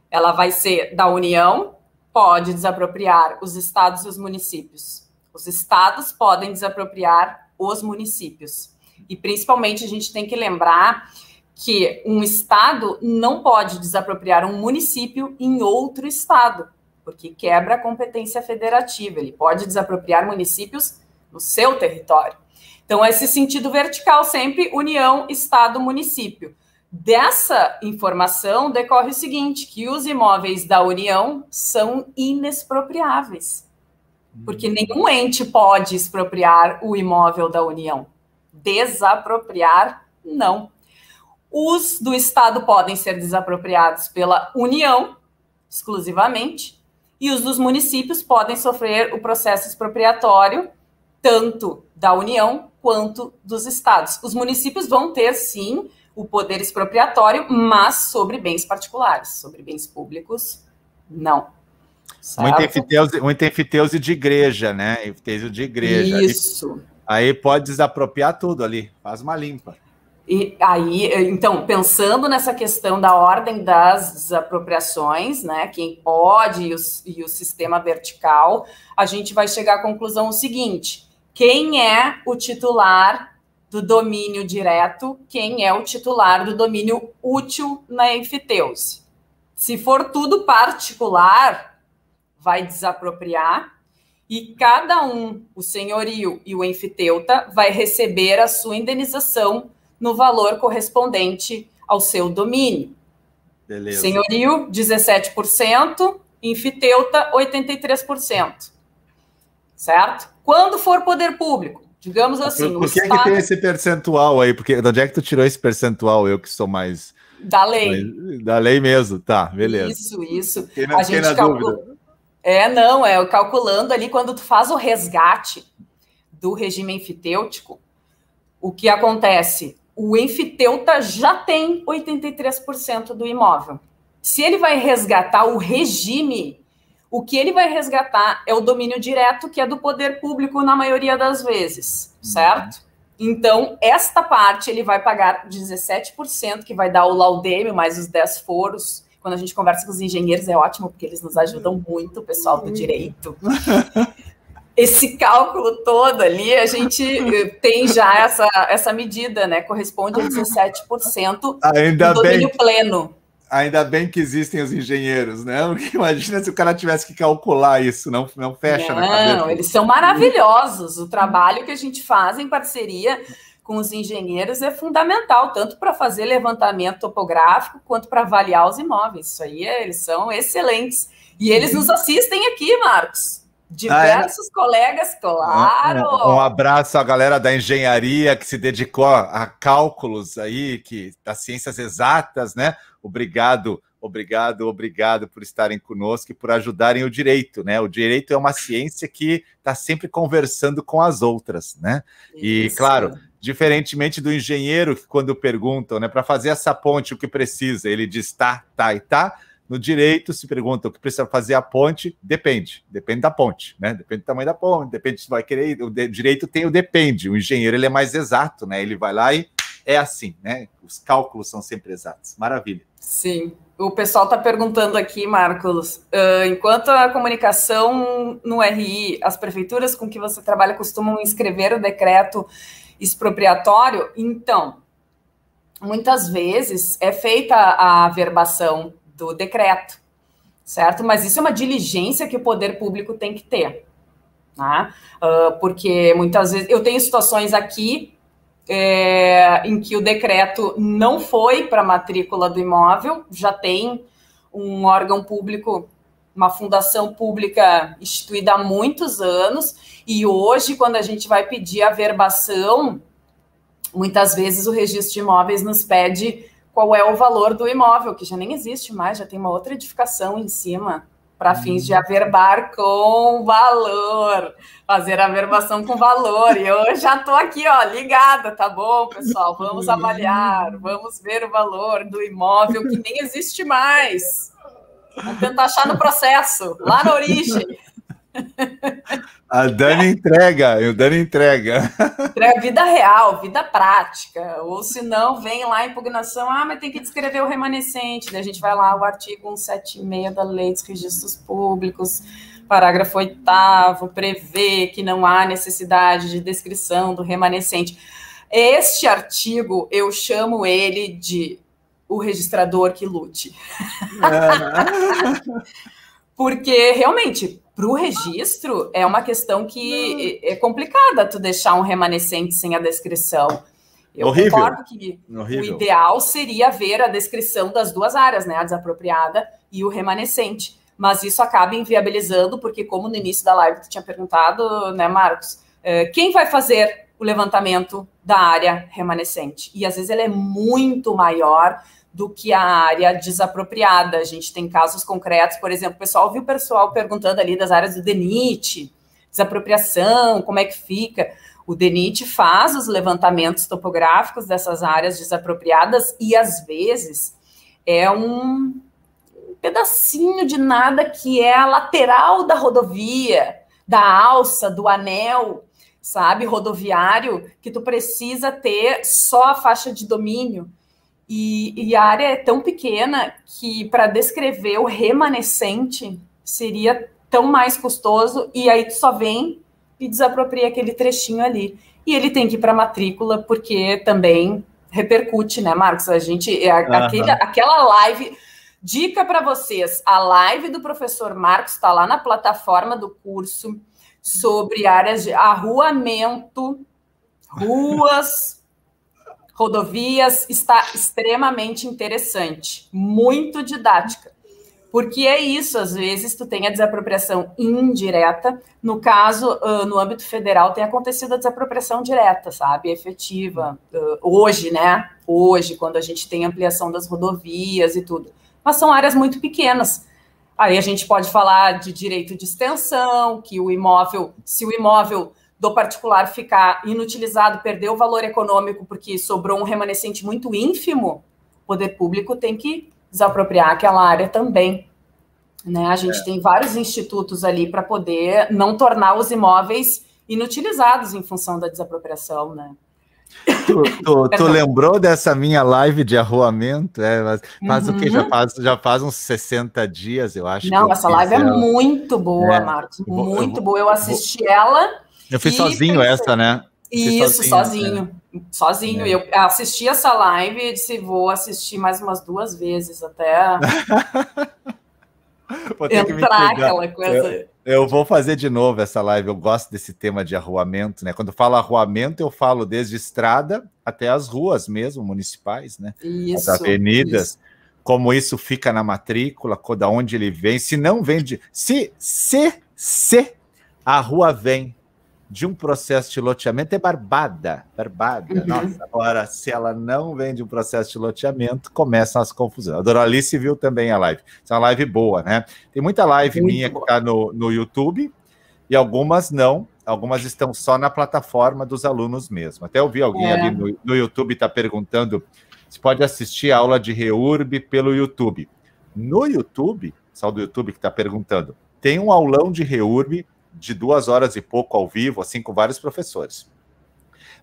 Speaker 2: Ela vai ser da União, pode desapropriar os estados e os municípios. Os estados podem desapropriar os municípios e principalmente a gente tem que lembrar que um estado não pode desapropriar um município em outro estado, porque quebra a competência federativa. Ele pode desapropriar municípios no seu território. Então, esse sentido vertical sempre União, Estado, município. Dessa informação decorre o seguinte: que os imóveis da União são inexpropriáveis. Porque nenhum ente pode expropriar o imóvel da União desapropriar, não. Os do Estado podem ser desapropriados pela União, exclusivamente, e os dos municípios podem sofrer o processo expropriatório, tanto da União quanto dos estados. Os municípios vão ter, sim, o poder expropriatório, mas sobre bens particulares, sobre bens públicos, não.
Speaker 1: Muita enfiteuse, muita enfiteuse de igreja, né? Enfiteuse de igreja.
Speaker 2: Isso.
Speaker 1: Aí pode desapropriar tudo ali, faz uma limpa.
Speaker 2: E aí, então, pensando nessa questão da ordem das desapropriações, né, quem pode e o, e o sistema vertical, a gente vai chegar à conclusão o seguinte: quem é o titular do domínio direto, quem é o titular do domínio útil na enfiteuse? Se for tudo particular, vai desapropriar e cada um, o senhorio e o enfiteuta, vai receber a sua indenização no valor correspondente ao seu domínio. Beleza. Senhorio, 17%, enfiteuta, 83%. Certo? Quando for poder público, digamos assim.
Speaker 1: Por, por que, estado... que tem esse percentual aí? Porque de onde é que tu tirou esse percentual? Eu que sou mais.
Speaker 2: Da lei.
Speaker 1: Da lei mesmo, tá, beleza.
Speaker 2: Isso, isso. Quem não, a gente calcula... dúvida. É, não, é calculando ali quando tu faz o resgate do regime enfitêutico, o que acontece? O enfiteuta já tem 83% do imóvel. Se ele vai resgatar o regime, o que ele vai resgatar é o domínio direto, que é do poder público na maioria das vezes, certo? Então, esta parte ele vai pagar 17%, que vai dar o laudêmio mais os 10 foros. Quando a gente conversa com os engenheiros, é ótimo, porque eles nos ajudam muito, o pessoal do direito. *laughs* Esse cálculo todo ali, a gente eh, tem já essa, essa medida, né? Corresponde a 17%
Speaker 1: Ainda
Speaker 2: do domínio
Speaker 1: bem.
Speaker 2: pleno.
Speaker 1: Ainda bem que existem os engenheiros, né? Imagina se o cara tivesse que calcular isso, não, não fecha
Speaker 2: não,
Speaker 1: na cabeça.
Speaker 2: Não, eles são maravilhosos. O trabalho que a gente faz em parceria com os engenheiros é fundamental, tanto para fazer levantamento topográfico quanto para avaliar os imóveis. Isso aí, é, eles são excelentes. E eles nos assistem aqui, Marcos. Diversos ah, é? colegas, claro.
Speaker 1: Um, um, abraço à galera da engenharia que se dedicou a cálculos aí, que das ciências exatas, né? Obrigado, obrigado, obrigado por estarem conosco e por ajudarem o direito, né? O direito é uma *laughs* ciência que está sempre conversando com as outras, né? Isso. E claro, diferentemente do engenheiro que quando perguntam, né, para fazer essa ponte o que precisa, ele diz tá, tá e tá no direito, se pergunta o que precisa fazer a ponte, depende. Depende da ponte, né? Depende do tamanho da ponte, depende se vai querer. O direito tem o depende. O engenheiro ele é mais exato, né? Ele vai lá e é assim, né? Os cálculos são sempre exatos. Maravilha.
Speaker 2: Sim. O pessoal está perguntando aqui, Marcos, uh, enquanto a comunicação no RI, as prefeituras com que você trabalha costumam escrever o decreto expropriatório, então, muitas vezes é feita a verbação do decreto, certo? Mas isso é uma diligência que o poder público tem que ter, né? Uh, porque muitas vezes eu tenho situações aqui é, em que o decreto não foi para a matrícula do imóvel, já tem um órgão público, uma fundação pública instituída há muitos anos, e hoje, quando a gente vai pedir a verbação, muitas vezes o registro de imóveis nos pede qual é o valor do imóvel, que já nem existe mais, já tem uma outra edificação em cima, para fins de uhum. averbar com valor, fazer averbação com valor. E eu já estou aqui, ó, ligada, tá bom, pessoal? Vamos avaliar, vamos ver o valor do imóvel que nem existe mais. Vamos tentar achar no processo, lá na origem.
Speaker 1: A Dani entrega, o Dani entrega.
Speaker 2: Entrega vida real, vida prática. Ou se não, vem lá a impugnação, ah, mas tem que descrever o remanescente. Daí a gente vai lá, o artigo 176 da Lei dos Registros Públicos, parágrafo 8 prevê que não há necessidade de descrição do remanescente. Este artigo, eu chamo ele de o registrador que lute. Porque realmente para o registro, é uma questão que é complicada tu deixar um remanescente sem a descrição. Eu Horrível. concordo que Horrível. o ideal seria ver a descrição das duas áreas, né? A desapropriada e o remanescente. Mas isso acaba inviabilizando, porque, como no início da live tu tinha perguntado, né, Marcos, é, quem vai fazer o levantamento da área remanescente? E às vezes ele é muito maior do que a área desapropriada. A gente tem casos concretos, por exemplo, o pessoal viu o pessoal perguntando ali das áreas do DENIT, desapropriação, como é que fica. O DENIT faz os levantamentos topográficos dessas áreas desapropriadas e às vezes é um pedacinho de nada que é a lateral da rodovia, da alça, do anel, sabe, rodoviário, que tu precisa ter só a faixa de domínio. E, e a área é tão pequena que para descrever o remanescente seria tão mais custoso, e aí tu só vem e desapropria aquele trechinho ali. E ele tem que ir para matrícula, porque também repercute, né, Marcos? A gente. É, uhum. aquele, aquela live. Dica para vocês: a live do professor Marcos está lá na plataforma do curso sobre áreas de arruamento, ruas rodovias está extremamente interessante, muito didática. Porque é isso, às vezes tu tem a desapropriação indireta, no caso, no âmbito federal tem acontecido a desapropriação direta, sabe, efetiva, hoje, né, hoje, quando a gente tem ampliação das rodovias e tudo, mas são áreas muito pequenas, aí a gente pode falar de direito de extensão, que o imóvel, se o imóvel do particular ficar inutilizado, perder o valor econômico porque sobrou um remanescente muito ínfimo, o poder público tem que desapropriar aquela área também. Né? A gente é. tem vários institutos ali para poder não tornar os imóveis inutilizados em função da desapropriação, né?
Speaker 1: Tu, tu, *laughs* tu, lembrou dessa minha live de arruamento? É, faz uhum. o que? Já faz, já faz uns 60 dias, eu acho.
Speaker 2: Não, essa live é ela. é muito boa, é. Marcos. Muito eu boa. Eu assisti ela.
Speaker 1: Eu fiz sozinho pensei... essa, né?
Speaker 2: Isso, sozinho. Sozinho. É. sozinho. É. Eu assisti essa live e disse: vou assistir mais umas duas vezes até. *laughs* entrar aquela coisa.
Speaker 1: Eu, eu, vou fazer de novo essa live. Eu gosto desse tema de arruamento, né? Quando eu falo arruamento, eu falo desde estrada até as ruas mesmo, municipais, né? Isso. As avenidas. Isso. Como isso fica na matrícula, da onde ele vem. Se não vem de. Se, se, se a rua vem de um processo de loteamento é barbada, barbada. Uhum. Nossa, agora, se ela não vem de um processo de loteamento, começam as confusões. A Doralice viu também a live. Isso é uma live boa, né? Tem muita live Muito minha boa. que está no, no YouTube e algumas não. Algumas estão só na plataforma dos alunos mesmo. Até eu vi alguém é. ali no, no YouTube está perguntando se pode assistir a aula de REURB pelo YouTube. No YouTube, só do YouTube que está perguntando, tem um aulão de REURB de duas horas e pouco ao vivo, assim, com vários professores.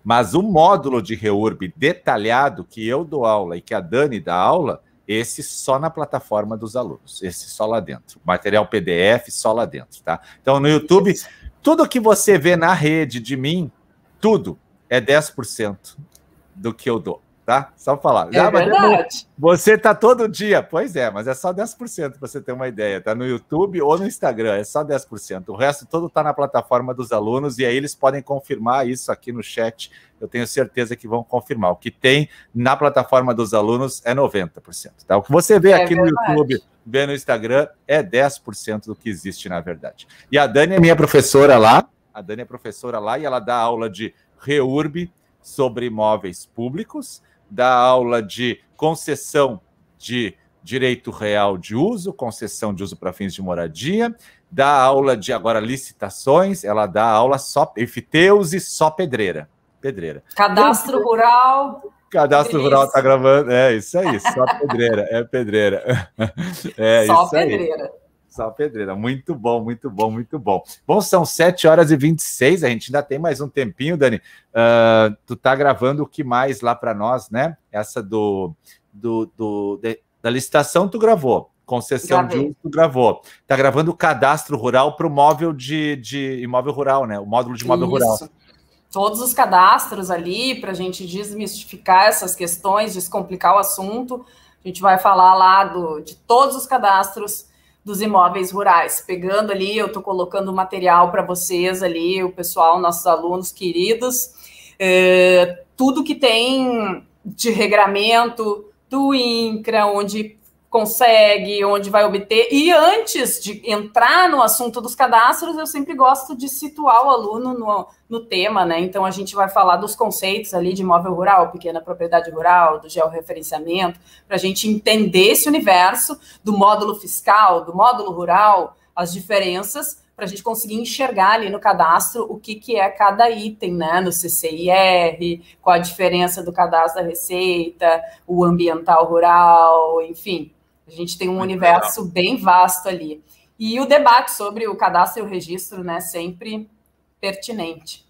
Speaker 1: Mas o módulo de REURB detalhado que eu dou aula e que a Dani dá aula, esse só na plataforma dos alunos, esse só lá dentro. Material PDF só lá dentro, tá? Então, no YouTube, tudo que você vê na rede de mim, tudo é 10% do que eu dou tá? Só falar.
Speaker 2: É ah, verdade.
Speaker 1: Você tá todo dia. Pois é, mas é só 10% para você ter uma ideia. Tá no YouTube ou no Instagram, é só 10%. O resto todo tá na plataforma dos alunos e aí eles podem confirmar isso aqui no chat. Eu tenho certeza que vão confirmar. O que tem na plataforma dos alunos é 90%, tá? O que você vê é aqui verdade. no YouTube, vê no Instagram, é 10% do que existe na verdade. E a Dani é minha professora lá. A Dani é professora lá e ela dá aula de REURB sobre imóveis públicos da aula de concessão de direito real de uso, concessão de uso para fins de moradia, dá aula de agora licitações, ela dá aula só efiteus e só pedreira. Pedreira.
Speaker 2: Cadastro rural.
Speaker 1: Cadastro rural está gravando. É isso aí, só pedreira, é pedreira. *laughs*
Speaker 2: É só isso pedreira.
Speaker 1: Aí. Só pedreira. Muito bom, muito bom, muito bom. Bom, são 7 horas e 26, a gente ainda tem mais um tempinho, Dani. Uh, tu tá gravando o que mais lá para nós, né? Essa do, do, do de, da licitação tu gravou. Concessão Gravei. de uso, tu gravou. Tá gravando o cadastro rural para o móvel de, de imóvel rural, né? O módulo de imóvel Isso. rural
Speaker 2: todos os cadastros ali para a gente desmistificar essas questões, descomplicar o assunto. A gente vai falar lá do, de todos os cadastros dos imóveis rurais. Pegando ali, eu estou colocando material para vocês ali, o pessoal, nossos alunos queridos, é, tudo que tem de regramento do INCRA, onde consegue, onde vai obter. E antes de entrar no assunto dos cadastros, eu sempre gosto de situar o aluno no, no tema, né? Então a gente vai falar dos conceitos ali de imóvel rural, pequena propriedade rural, do georreferenciamento, para a gente entender esse universo do módulo fiscal, do módulo rural, as diferenças, para a gente conseguir enxergar ali no cadastro o que, que é cada item, né? No CCIR, qual a diferença do cadastro da Receita, o ambiental rural, enfim. A gente tem um Muito universo legal. bem vasto ali. E o debate sobre o cadastro e o registro, né, sempre pertinente.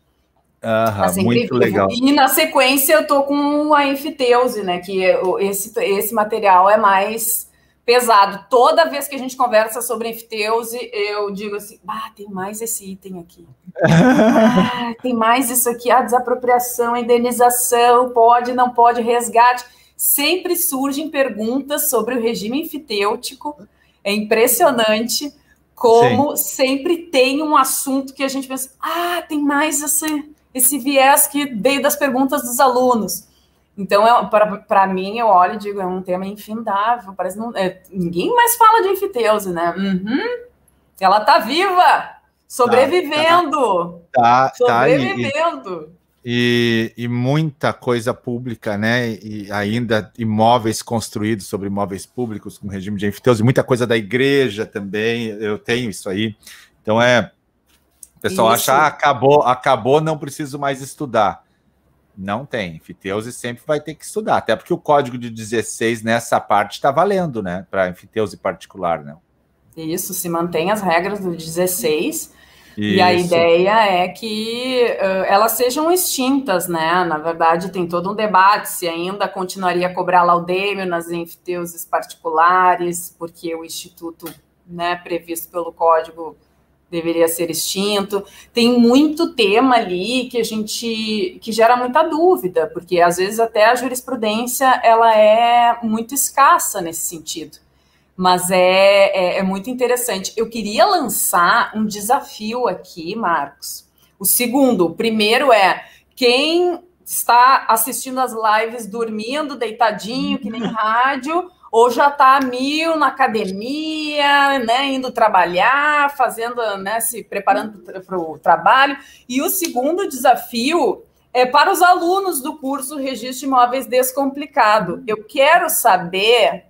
Speaker 1: Tá muito vivo. legal.
Speaker 2: E na sequência eu tô com a enfiteuse, né, que esse, esse material é mais pesado. Toda vez que a gente conversa sobre enfiteuse, eu digo assim, ah, tem mais esse item aqui. *laughs* ah, tem mais isso aqui, a desapropriação, a indenização, pode, não pode, resgate sempre surgem perguntas sobre o regime enfitêutico. É impressionante como Sim. sempre tem um assunto que a gente pensa, ah, tem mais esse, esse viés que veio das perguntas dos alunos. Então, é, para mim, eu olho e digo, é um tema infindável. Parece não, é, ninguém mais fala de enfiteuse, né? Uhum, ela está viva, sobrevivendo.
Speaker 1: Tá, tá,
Speaker 2: sobrevivendo.
Speaker 1: Tá, e, e, muita coisa pública, né? E ainda imóveis construídos sobre imóveis públicos com regime de enfiteuse, muita coisa da igreja também. Eu tenho isso aí. Então é. O pessoal isso. acha, ah, acabou, acabou, não preciso mais estudar. Não tem. Enfiteuse sempre vai ter que estudar, até porque o código de 16 nessa parte está valendo, né? Para enfiteuse particular, né?
Speaker 2: Isso, se mantém as regras do 16. Isso. E a ideia é que uh, elas sejam extintas, né? Na verdade, tem todo um debate se ainda continuaria a cobrar laudêmio nas enfiteuses particulares, porque o Instituto, né, previsto pelo Código, deveria ser extinto. Tem muito tema ali que a gente que gera muita dúvida, porque às vezes até a jurisprudência ela é muito escassa nesse sentido. Mas é, é, é muito interessante. Eu queria lançar um desafio aqui, Marcos. O segundo, o primeiro é quem está assistindo as lives dormindo, deitadinho, que nem rádio, ou já está mil na academia, né, indo trabalhar, fazendo, né, se preparando para o trabalho. E o segundo desafio é para os alunos do curso Registro de Imóveis Descomplicado. Eu quero saber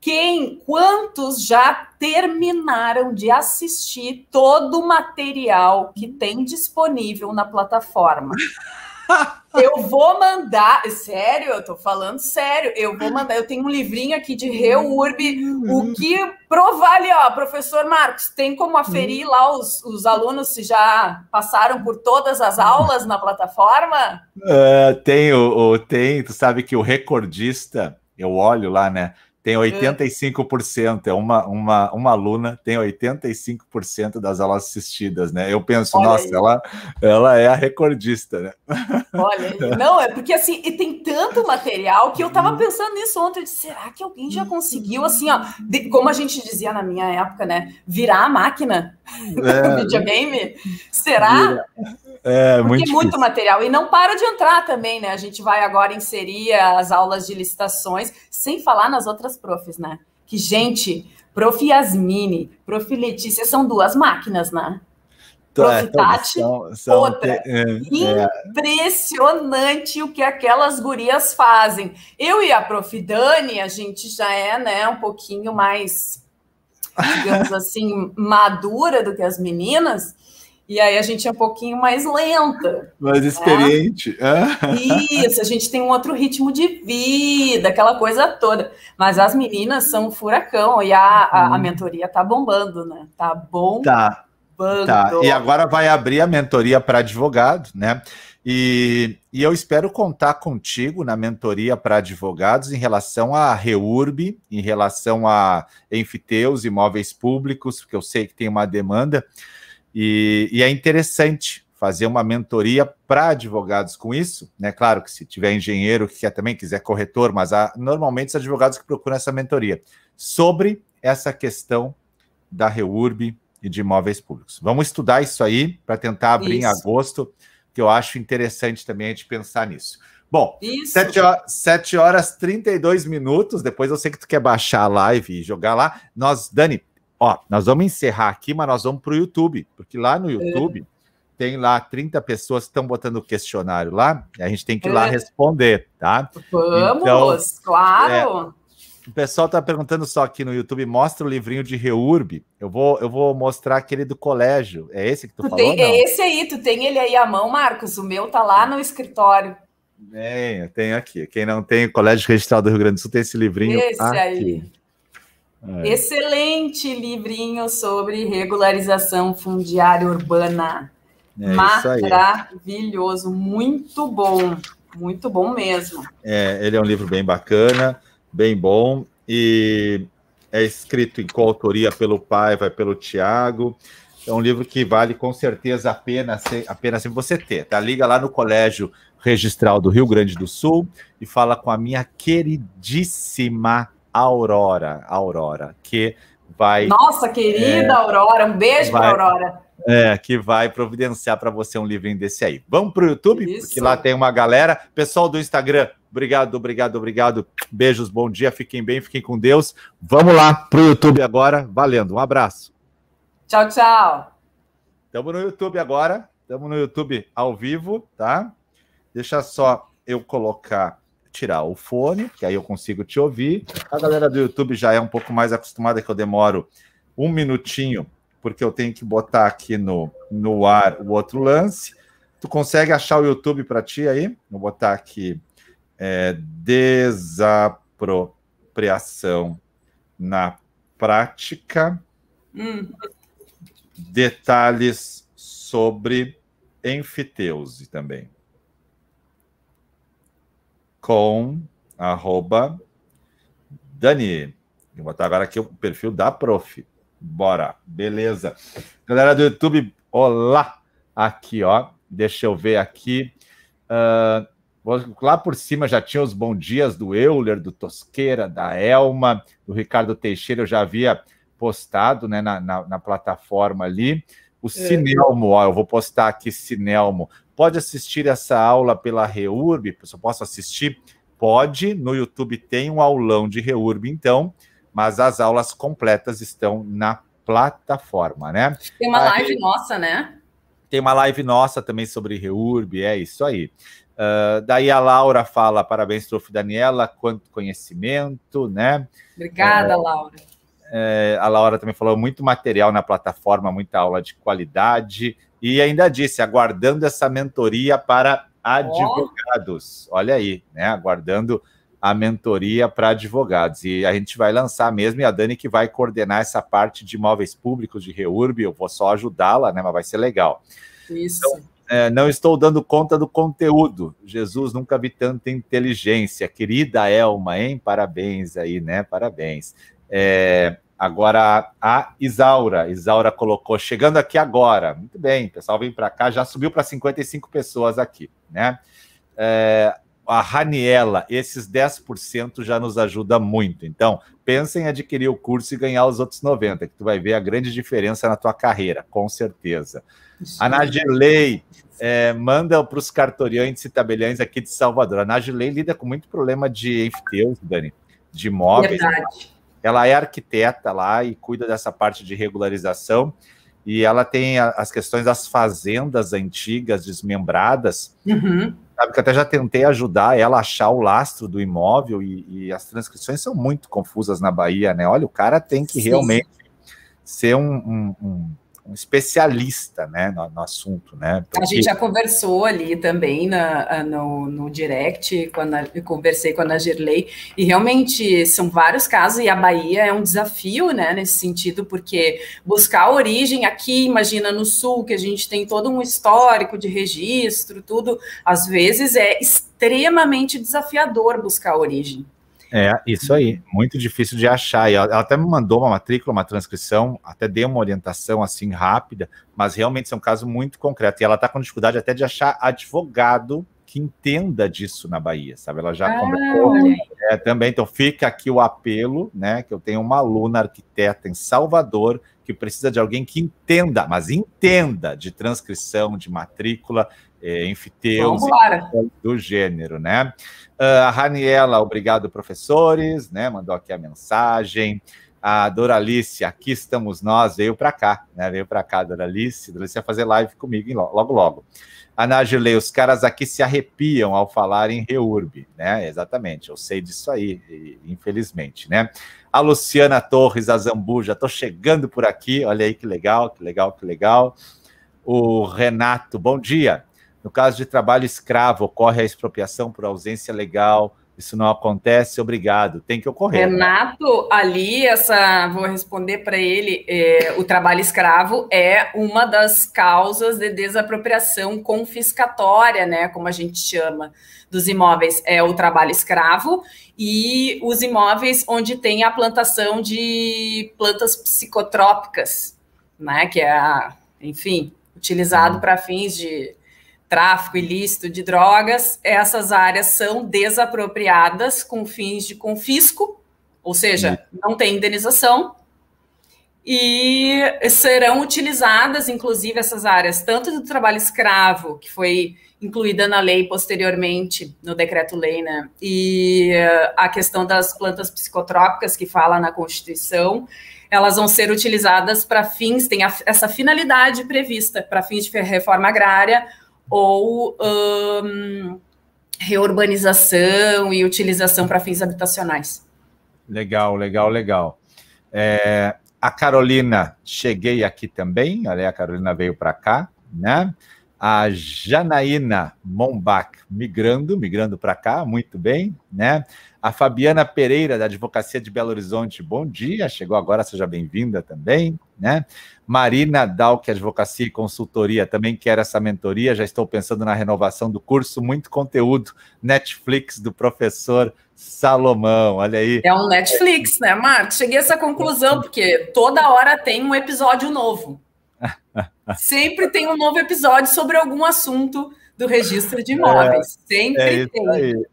Speaker 2: quem, quantos já terminaram de assistir todo o material que tem disponível na plataforma. *laughs* Eu vou mandar, sério, eu tô falando sério, eu vou mandar, eu tenho um livrinho aqui de Reurb, o que provale, ó, professor Marcos, tem como aferir lá os, os alunos se já passaram por todas as aulas na plataforma?
Speaker 1: Uh, tem, o, o, tem, tu sabe que o recordista, eu olho lá, né, tem 85%, é uma, uma, uma aluna tem 85% das aulas assistidas, né? Eu penso, Olha nossa, ela, ela é a recordista, né?
Speaker 2: Olha, não, é porque assim, e tem tanto material que eu tava pensando nisso ontem, disse, será que alguém já conseguiu, assim, ó, de, como a gente dizia na minha época, né? Virar a máquina é. *laughs* do videogame? Será?
Speaker 1: É, Porque muito,
Speaker 2: muito material. E não para de entrar também, né? A gente vai agora inserir as aulas de licitações, sem falar nas outras profs, né? Que, gente, prof. Yasmine, prof. Letícia são duas máquinas, né? Prof. É, Tati, são, são, outra. É, é, Impressionante o que aquelas gurias fazem. Eu e a prof. Dani, a gente já é, né, um pouquinho mais, digamos *laughs* assim, madura do que as meninas. E aí a gente é um pouquinho mais lenta.
Speaker 1: Mais né? experiente.
Speaker 2: Isso, a gente tem um outro ritmo de vida, aquela coisa toda. Mas as meninas são um furacão e a, a, a hum. mentoria tá bombando, né? Tá bom.
Speaker 1: Tá. Tá. E agora vai abrir a mentoria para advogado, né? E, e, eu espero contar contigo na mentoria para advogados em relação a Reurb, em relação a enfiteus, imóveis públicos, porque eu sei que tem uma demanda. E, e é interessante fazer uma mentoria para advogados com isso, né? Claro que se tiver engenheiro que quer, também quiser corretor, mas há normalmente os advogados que procuram essa mentoria sobre essa questão da REURB e de imóveis públicos. Vamos estudar isso aí para tentar abrir isso. em agosto, que eu acho interessante também a gente pensar nisso. Bom, Isso. 7 horas, 7 horas 32 minutos. Depois eu sei que tu quer baixar a live e jogar lá. Nós, Dani, Ó, nós vamos encerrar aqui, mas nós vamos para o YouTube, porque lá no YouTube é. tem lá 30 pessoas que estão botando o questionário lá, e a gente tem que ir é. lá responder, tá?
Speaker 2: Vamos, então, claro!
Speaker 1: É, o pessoal está perguntando só aqui no YouTube, mostra o livrinho de Reurb. Eu vou, eu vou mostrar aquele do colégio. É esse que tu, tu falou?
Speaker 2: Tem, é esse aí, tu tem ele aí à mão, Marcos. O meu tá lá no escritório.
Speaker 1: Tem, tem aqui. Quem não tem o Colégio Registrado do Rio Grande do Sul tem esse livrinho.
Speaker 2: Esse
Speaker 1: aqui.
Speaker 2: aí. É. Excelente livrinho sobre regularização fundiária urbana. É Maravilhoso, muito bom, muito bom mesmo.
Speaker 1: É, ele é um livro bem bacana, bem bom, e é escrito em coautoria pelo pai, vai pelo Tiago. É um livro que vale com certeza a pena, apenas você ter. Tá? Liga lá no Colégio Registral do Rio Grande do Sul e fala com a minha queridíssima Aurora, Aurora, que vai.
Speaker 2: Nossa, querida é, Aurora, um beijo para Aurora.
Speaker 1: É, que vai providenciar para você um livrinho desse aí. Vamos para o YouTube, Isso. porque lá tem uma galera. Pessoal do Instagram, obrigado, obrigado, obrigado. Beijos, bom dia, fiquem bem, fiquem com Deus. Vamos lá para o YouTube agora, valendo. Um abraço.
Speaker 2: Tchau, tchau.
Speaker 1: Estamos no YouTube agora, estamos no YouTube ao vivo, tá? Deixa só eu colocar tirar o fone, que aí eu consigo te ouvir. A galera do YouTube já é um pouco mais acostumada que eu demoro um minutinho, porque eu tenho que botar aqui no, no ar o outro lance. Tu consegue achar o YouTube para ti aí? Vou botar aqui é, desapropriação na prática. Hum. Detalhes sobre enfiteuse também. Com arroba Dani. Vou botar agora aqui o perfil da prof. Bora, beleza. Galera do YouTube, olá! Aqui, ó. Deixa eu ver aqui. Uh, lá por cima já tinha os bom dias do Euler, do Tosqueira, da Elma, do Ricardo Teixeira, eu já havia postado né, na, na, na plataforma ali. O é. Cinelmo, ó, eu vou postar aqui Cinelmo. Pode assistir essa aula pela Reurb? Eu posso assistir? Pode. No YouTube tem um aulão de Reurb, então mas as aulas completas estão na plataforma, né?
Speaker 2: Tem uma live aí, nossa, né?
Speaker 1: Tem uma live nossa também sobre Reurb, é isso aí. Uh, daí a Laura fala: parabéns, Prof. Daniela, quanto conhecimento, né?
Speaker 2: Obrigada, uh, Laura.
Speaker 1: Uh, a Laura também falou muito material na plataforma, muita aula de qualidade. E ainda disse, aguardando essa mentoria para advogados. Oh. Olha aí, né? Aguardando a mentoria para advogados. E a gente vai lançar mesmo, e a Dani que vai coordenar essa parte de imóveis públicos de Reurb, eu vou só ajudá-la, né? Mas vai ser legal.
Speaker 2: Isso. Então,
Speaker 1: é, não estou dando conta do conteúdo. Jesus, nunca vi tanta inteligência. Querida Elma, hein? Parabéns aí, né? Parabéns. É, agora, a Isaura. Isaura colocou, chegando aqui agora. Muito bem, pessoal, vem para cá. Já subiu para 55 pessoas aqui, né? É, a Raniela, esses 10% já nos ajuda muito. Então, pensa em adquirir o curso e ganhar os outros 90%, que tu vai ver a grande diferença na tua carreira, com certeza. Sim. A Nagilei é, manda para os cartoriantes e tabeliães aqui de Salvador. A Nagilei lida com muito problema de enfiteus, Dani, de imóveis. Verdade. Ela é arquiteta lá e cuida dessa parte de regularização e ela tem as questões das fazendas antigas desmembradas. Uhum sabe que até já tentei ajudar ela a achar o lastro do imóvel e, e, as transcrições são muito confusas na Bahia, né? Olha, o cara tem que Sim. realmente ser um, um, um um especialista né, no, no assunto. Né,
Speaker 2: porque... A gente já conversou ali também na, no, no direct, quando eu conversei com a Ana Girley, e realmente são vários casos, e a Bahia é um desafio né, nesse sentido, porque buscar a origem aqui, imagina no sul, que a gente tem todo um histórico de registro, tudo, às vezes é extremamente desafiador buscar a origem.
Speaker 1: É, isso aí, muito difícil de achar. E ela, ela, até me mandou uma matrícula, uma transcrição, até dei uma orientação assim rápida, mas realmente é um caso muito concreto. E ela está com dificuldade até de achar advogado que entenda disso na Bahia, sabe? Ela já ah, conversou é, também. Então fica aqui o apelo, né? Que eu tenho uma aluna arquiteta em Salvador que precisa de alguém que entenda, mas entenda de transcrição, de matrícula, é, enfiteus do gênero, né? Uh, a Raniela, obrigado, professores, né? Mandou aqui a mensagem. A Doralice, aqui estamos nós, veio para cá, né? Veio para cá, Doralice. Doralice vai fazer live comigo logo, logo. A Nagilei, os caras aqui se arrepiam ao falar em Reurb, né? Exatamente, eu sei disso aí, infelizmente, né? A Luciana Torres, a Zambuja, tô chegando por aqui, olha aí que legal, que legal, que legal. O Renato, bom dia. No caso de trabalho escravo, ocorre a expropriação por ausência legal. Isso não acontece, obrigado. Tem que ocorrer.
Speaker 2: Né? Renato, né? ali, essa, vou responder para ele: é, o trabalho escravo é uma das causas de desapropriação confiscatória, né? Como a gente chama, dos imóveis. É o trabalho escravo e os imóveis onde tem a plantação de plantas psicotrópicas, né? Que é, enfim, utilizado uhum. para fins de tráfico ilícito de drogas, essas áreas são desapropriadas com fins de confisco, ou seja, não tem indenização, e serão utilizadas, inclusive, essas áreas, tanto do trabalho escravo, que foi incluída na lei posteriormente, no decreto-lei, né? E a questão das plantas psicotrópicas, que fala na Constituição, elas vão ser utilizadas para fins, tem essa finalidade prevista, para fins de reforma agrária ou um, reurbanização e utilização para fins habitacionais.
Speaker 1: Legal, legal, legal. É, a Carolina, cheguei aqui também, olha, a Carolina veio para cá, né? A Janaína Mombach migrando, migrando para cá, muito bem, né? A Fabiana Pereira, da Advocacia de Belo Horizonte, bom dia, chegou agora, seja bem-vinda também, né? Marina Dalk, Advocacia e Consultoria, também quer essa mentoria, já estou pensando na renovação do curso, muito conteúdo, Netflix do professor Salomão, olha aí.
Speaker 2: É um Netflix, né, Marcos? Cheguei a essa conclusão, porque toda hora tem um episódio novo. *laughs* Sempre tem um novo episódio sobre algum assunto do registro de imóveis. É, Sempre é tem. Aí.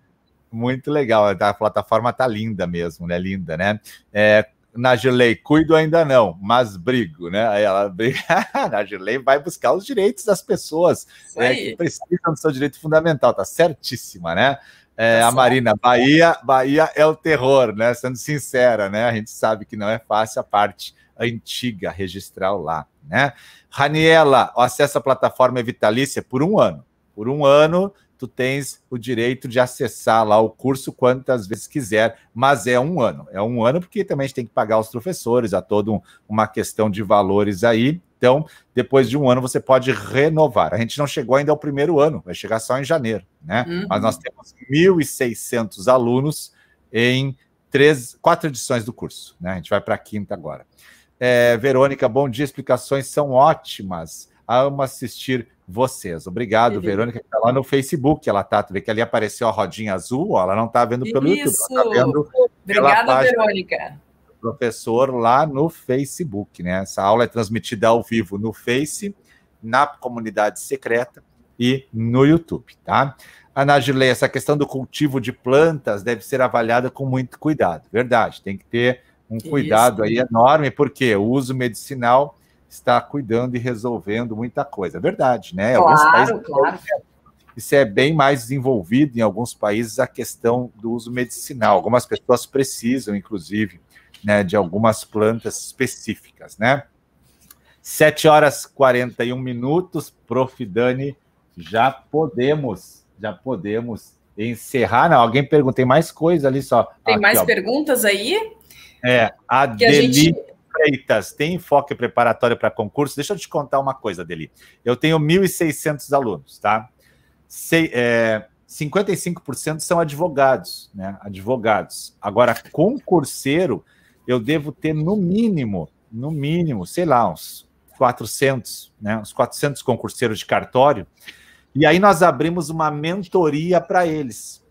Speaker 1: Muito legal. A plataforma tá linda mesmo, né? Linda, né? É, Nagilei, cuido ainda não, mas brigo, né? Aí ela briga, *laughs* Nagilei vai buscar os direitos das pessoas é, que precisam do seu direito fundamental, tá certíssima, né? É, tá a Marina, Bahia, Bahia é o terror, né? Sendo sincera, né? A gente sabe que não é fácil a parte antiga registral lá, né? Raniela, o acesso à plataforma é vitalícia por um ano. Por um ano, tu tens o direito de acessar lá o curso quantas vezes quiser, mas é um ano. É um ano porque também a gente tem que pagar os professores, há toda um, uma questão de valores aí. Então, depois de um ano, você pode renovar. A gente não chegou ainda ao primeiro ano, vai chegar só em janeiro, né? Uhum. Mas nós temos 1.600 alunos em três, quatro edições do curso, né? A gente vai para a quinta agora. É, Verônica, bom dia, explicações são ótimas. Amo assistir vocês. Obrigado, Verônica, que está lá no Facebook. Ela tá, tu vê que ali apareceu a rodinha azul, ó, ela não está vendo pelo Isso. YouTube, ela tá vendo
Speaker 2: Obrigada, Verônica.
Speaker 1: Professor lá no Facebook, né? Essa aula é transmitida ao vivo no Face, na comunidade secreta e no YouTube, tá? Ana Gilei, essa questão do cultivo de plantas deve ser avaliada com muito cuidado. Verdade, tem que ter um cuidado Isso. aí enorme, porque o uso medicinal está cuidando e resolvendo muita coisa. Verdade, né?
Speaker 2: Claro, alguns países, claro.
Speaker 1: Isso é bem mais desenvolvido em alguns países a questão do uso medicinal. Algumas pessoas precisam, inclusive, né, de algumas plantas específicas, né? 7 horas 41 minutos, Prof. Dani, já podemos, já podemos encerrar. Não, alguém perguntou, tem mais coisa ali só.
Speaker 2: Tem Aqui, mais ó. perguntas aí?
Speaker 1: É, a Deli gente... Freitas tem enfoque preparatório para concurso. Deixa eu te contar uma coisa, Deli. Eu tenho 1.600 alunos, tá? Sei, é, 55% são advogados, né? Advogados. Agora, concurseiro, eu devo ter no mínimo, no mínimo, sei lá, uns 400, né? Uns 400 concurseiros de cartório. E aí nós abrimos uma mentoria para eles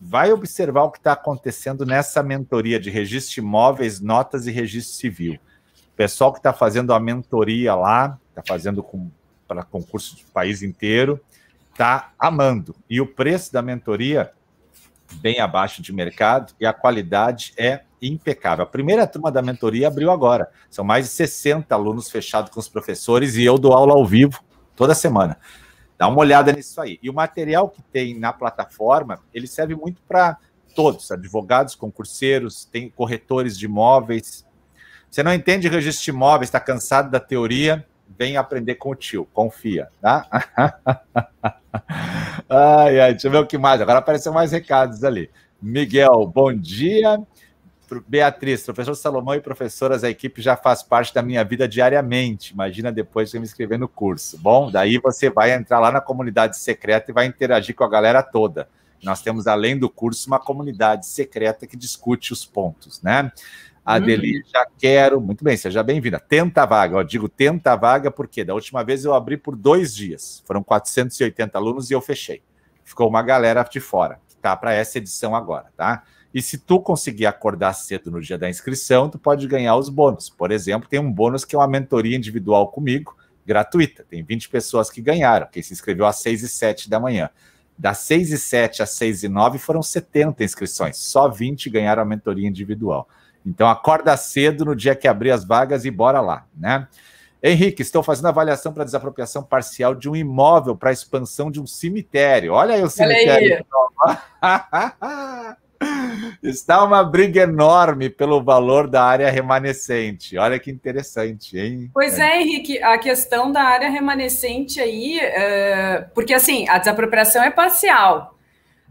Speaker 1: vai observar o que está acontecendo nessa mentoria de registro de imóveis, notas e registro civil. O pessoal que está fazendo a mentoria lá, está fazendo para concurso do país inteiro, está amando. E o preço da mentoria bem abaixo de mercado e a qualidade é impecável. A primeira turma da mentoria abriu agora. São mais de 60 alunos fechados com os professores e eu dou aula ao vivo toda semana. Dá uma olhada nisso aí. E o material que tem na plataforma, ele serve muito para todos, advogados, concurseiros, tem corretores de imóveis. Você não entende registro de imóveis, está cansado da teoria, vem aprender com o tio, confia, tá? *laughs* ai, ai, deixa eu ver o que mais. Agora apareceu mais recados ali. Miguel, bom dia. Beatriz, professor Salomão e professoras, a equipe já faz parte da minha vida diariamente. Imagina depois de eu me inscrever no curso. Bom, daí você vai entrar lá na comunidade secreta e vai interagir com a galera toda. Nós temos, além do curso, uma comunidade secreta que discute os pontos, né? Adeli, hum. já quero. Muito bem, seja bem-vinda. Tenta a vaga. Eu digo tenta a vaga porque da última vez eu abri por dois dias. Foram 480 alunos e eu fechei. Ficou uma galera de fora, que está para essa edição agora, tá? E se tu conseguir acordar cedo no dia da inscrição, tu pode ganhar os bônus. Por exemplo, tem um bônus que é uma mentoria individual comigo, gratuita. Tem 20 pessoas que ganharam, quem se inscreveu às 6 e 7 da manhã. Das 6 e 7 às 6 e 9 foram 70 inscrições, só 20 ganharam a mentoria individual. Então acorda cedo no dia que abrir as vagas e bora lá, né? Henrique, estou fazendo avaliação para desapropriação parcial de um imóvel para expansão de um cemitério. Olha aí o cemitério. Olha aí. *laughs* *laughs* Está uma briga enorme pelo valor da área remanescente. Olha que interessante, hein?
Speaker 2: Pois é, Henrique, a questão da área remanescente aí, é... porque assim, a desapropriação é parcial.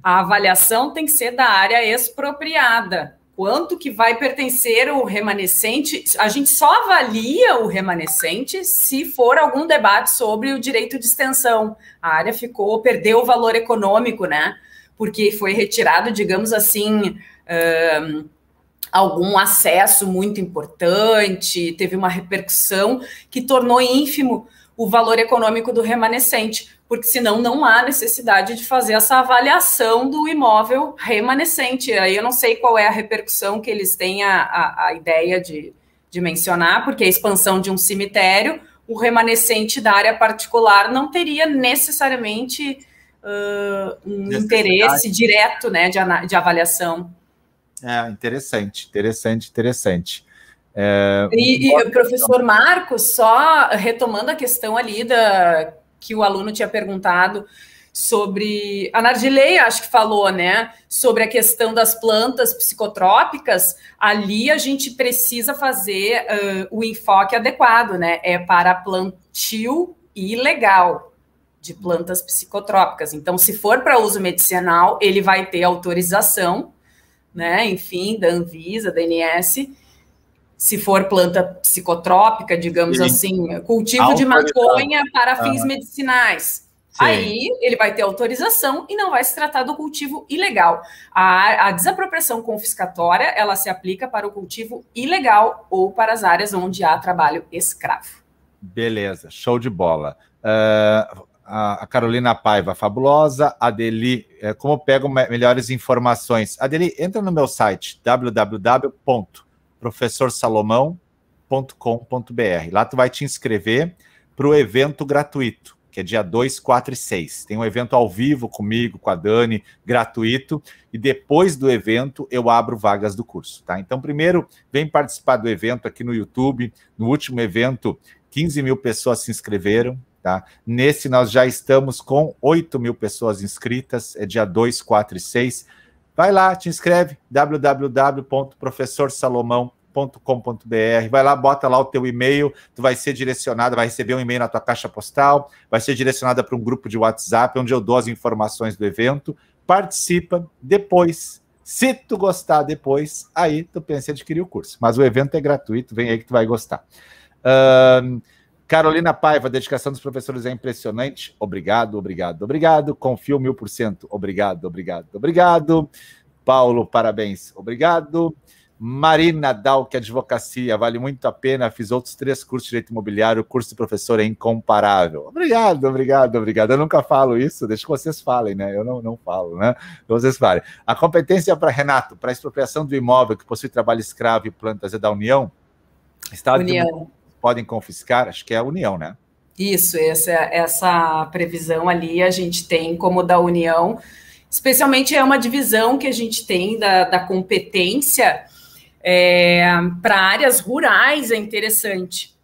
Speaker 2: A avaliação tem que ser da área expropriada, quanto que vai pertencer o remanescente. A gente só avalia o remanescente se for algum debate sobre o direito de extensão. A área ficou, perdeu o valor econômico, né? Porque foi retirado, digamos assim, um, algum acesso muito importante, teve uma repercussão que tornou ínfimo o valor econômico do remanescente porque senão não há necessidade de fazer essa avaliação do imóvel remanescente. Aí eu não sei qual é a repercussão que eles têm a, a, a ideia de, de mencionar, porque a expansão de um cemitério, o remanescente da área particular não teria necessariamente uh, um interesse direto né, de, de avaliação.
Speaker 1: É, interessante, interessante, interessante.
Speaker 2: É, e, e o professor Marcos, só retomando a questão ali da que o aluno tinha perguntado sobre. A Nardilei, acho que falou, né? Sobre a questão das plantas psicotrópicas. Ali a gente precisa fazer uh, o enfoque adequado, né? É para plantio ilegal de plantas psicotrópicas. Então, se for para uso medicinal, ele vai ter autorização, né? Enfim, da Anvisa, da ANS se for planta psicotrópica, digamos Sim. assim, cultivo de maconha para fins medicinais. Sim. Aí ele vai ter autorização e não vai se tratar do cultivo ilegal. A, a, desapropriação confiscatória ela se aplica para o cultivo ilegal ou para as áreas onde há trabalho escravo.
Speaker 1: Beleza, show de bola. Uh, a Carolina Paiva, fabulosa. Adeli, uh, como pego melhores informações? Adeli, entra no meu site www professorsalomão.com.br. Lá tu vai te inscrever para o evento gratuito, que é dia 2, 4 e 6. Tem um evento ao vivo comigo, com a Dani, gratuito, e depois do evento eu abro vagas do curso, tá? Então, primeiro, vem participar do evento aqui no YouTube. No último evento, 15 mil pessoas se inscreveram, Tá? Nesse, nós já estamos com 8 mil pessoas inscritas, é dia 2, 4 e 6. Vai lá, te inscreve, www.professorsalomão.com.br. Vai lá, bota lá o teu e-mail, tu vai ser direcionado, vai receber um e-mail na tua caixa postal, vai ser direcionada para um grupo de WhatsApp onde eu dou as informações do evento. Participa depois. Se tu gostar depois, aí tu pensa em adquirir o curso. Mas o evento é gratuito, vem aí que tu vai gostar. Uh, Carolina Paiva, a dedicação dos professores é impressionante. Obrigado, obrigado, obrigado. Confio mil por cento. Obrigado, obrigado, obrigado. Paulo, parabéns. Obrigado. Marina Dalk, advocacia, vale muito a pena. Fiz outros três cursos de direito imobiliário. O curso de professor é incomparável. Obrigado, obrigado, obrigado. Eu nunca falo isso, deixa que vocês falem, né? Eu não, não falo, né? Vocês falem. A competência para Renato, para expropriação do imóvel que possui trabalho escravo e plantas é da União?
Speaker 2: Estado União. De
Speaker 1: podem confiscar, acho que é a União, né?
Speaker 2: Isso, essa, essa previsão ali a gente tem como da União, especialmente é uma divisão que a gente tem da, da competência é, para áreas rurais, é interessante.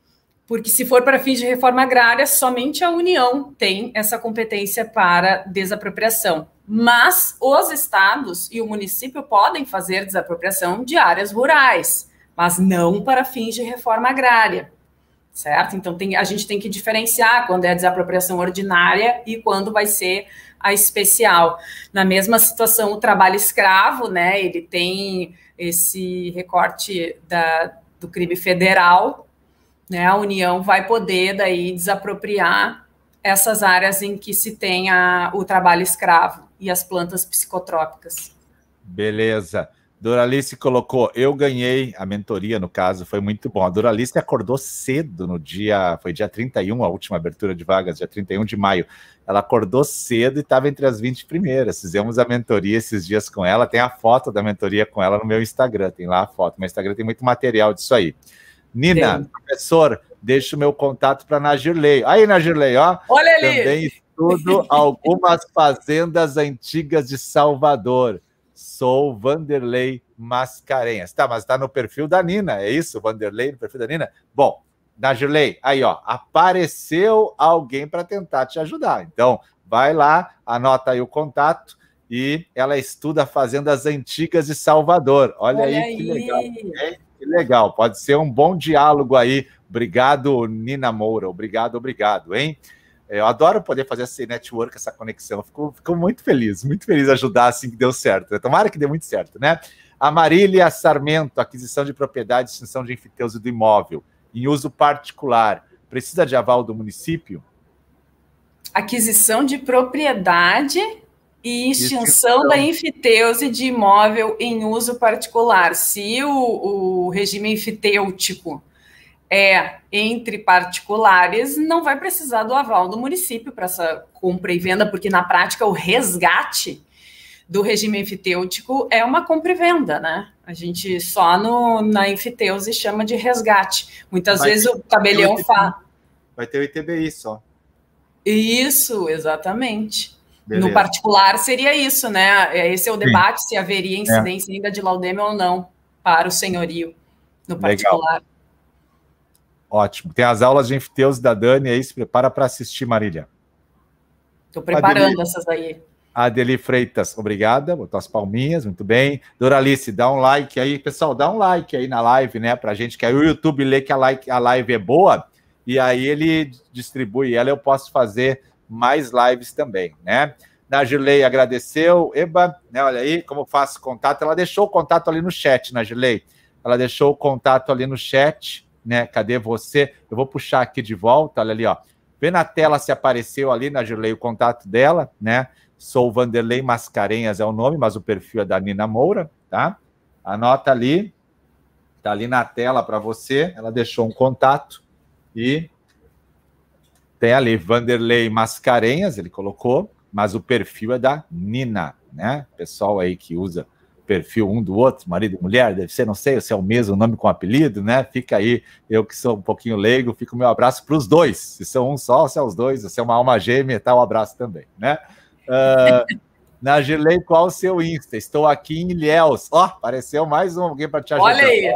Speaker 2: Porque se for para fins de reforma agrária, somente a União tem essa competência para desapropriação. Mas os estados e o município podem fazer desapropriação de áreas rurais, mas não para fins de reforma agrária certo? Então tem, a gente tem que diferenciar quando é a desapropriação ordinária e quando vai ser a especial. Na mesma situação, o trabalho escravo, né? Ele tem esse recorte da, do crime federal, né? A União vai poder daí desapropriar essas áreas em que se tem o trabalho escravo e as plantas psicotrópicas.
Speaker 1: Beleza. Doralice colocou, eu ganhei a mentoria, no caso, foi muito bom. A Doralice acordou cedo no dia, foi dia 31, a última abertura de vagas, dia 31 de maio. Ela acordou cedo e estava entre as 20 primeiras. Fizemos a mentoria esses dias com ela. Tem a foto da mentoria com ela no meu Instagram, tem lá a foto. Meu Instagram tem muito material disso aí. Nina, Sim. professor, deixa o meu contato para Nagirley. Aí, Nagirley, ó.
Speaker 2: Olha ali.
Speaker 1: Também estudo algumas fazendas antigas de Salvador sou Vanderlei Mascarenhas. Tá, mas tá no perfil da Nina, é isso? Vanderlei no perfil da Nina? Bom, Najirley, aí ó, apareceu alguém para tentar te ajudar. Então, vai lá, anota aí o contato e ela estuda fazendas antigas de Salvador. Olha, Olha aí, aí que legal. Que legal, pode ser um bom diálogo aí. Obrigado, Nina Moura. Obrigado, obrigado, hein? É, eu adoro poder fazer esse network, essa conexão. Fico, fico muito feliz, muito feliz ajudar assim que deu certo. Tomara que dê muito certo, né? A Marília Sarmento, aquisição de propriedade, extinção de enfiteuso do imóvel, em uso particular, precisa de aval do município?
Speaker 2: Aquisição de propriedade e extinção da enfiteuse de imóvel em uso particular. Se o, o regime enfitêutico é entre particulares, não vai precisar do aval do município para essa compra e venda, porque na prática o resgate do regime enfitêutico é uma compra e venda, né? A gente só no, na enfiteuse chama de resgate. Muitas vai vezes o tabelião fala.
Speaker 1: Vai ter o ITBI só.
Speaker 2: Isso, exatamente. Beleza. No particular seria isso, né? Esse é o debate Sim. se haveria é. incidência é. ainda de laudêmio ou não para o senhorio no particular. Legal.
Speaker 1: Ótimo. Tem as aulas de enfiteuse da Dani aí, se prepara para assistir, Marília.
Speaker 2: Estou preparando Adeli, essas aí.
Speaker 1: Adeli Freitas, obrigada. Botou as palminhas, muito bem. Doralice, dá um like aí. Pessoal, dá um like aí na live, né? Pra gente, que aí o YouTube lê que a, like, a live é boa e aí ele distribui ela. Eu posso fazer mais lives também, né? Nagilei agradeceu. Eba, né? Olha aí como faço contato. Ela deixou o contato ali no chat, Nagilei. Ela deixou o contato ali no chat, né? Cadê você? Eu vou puxar aqui de volta, olha ali, ó. Vê na tela se apareceu ali, Nagilei, o contato dela, né? Sou Vanderlei Mascarenhas é o nome, mas o perfil é da Nina Moura, tá? Anota ali, tá ali na tela para você. Ela deixou um contato e tem ali Vanderlei Mascarenhas, ele colocou, mas o perfil é da Nina, né? Pessoal aí que usa perfil um do outro, marido e mulher, deve ser, não sei se é o mesmo nome com apelido, né? Fica aí, eu que sou um pouquinho leigo, fica o meu abraço para os dois. Se são um só, se é os dois, se é uma alma gêmea, tá um abraço também, né? *laughs* Uh, qual o seu Insta? Estou aqui em Ilhéus. Ó, oh, apareceu mais um alguém para te ajudar.
Speaker 2: Olha aí.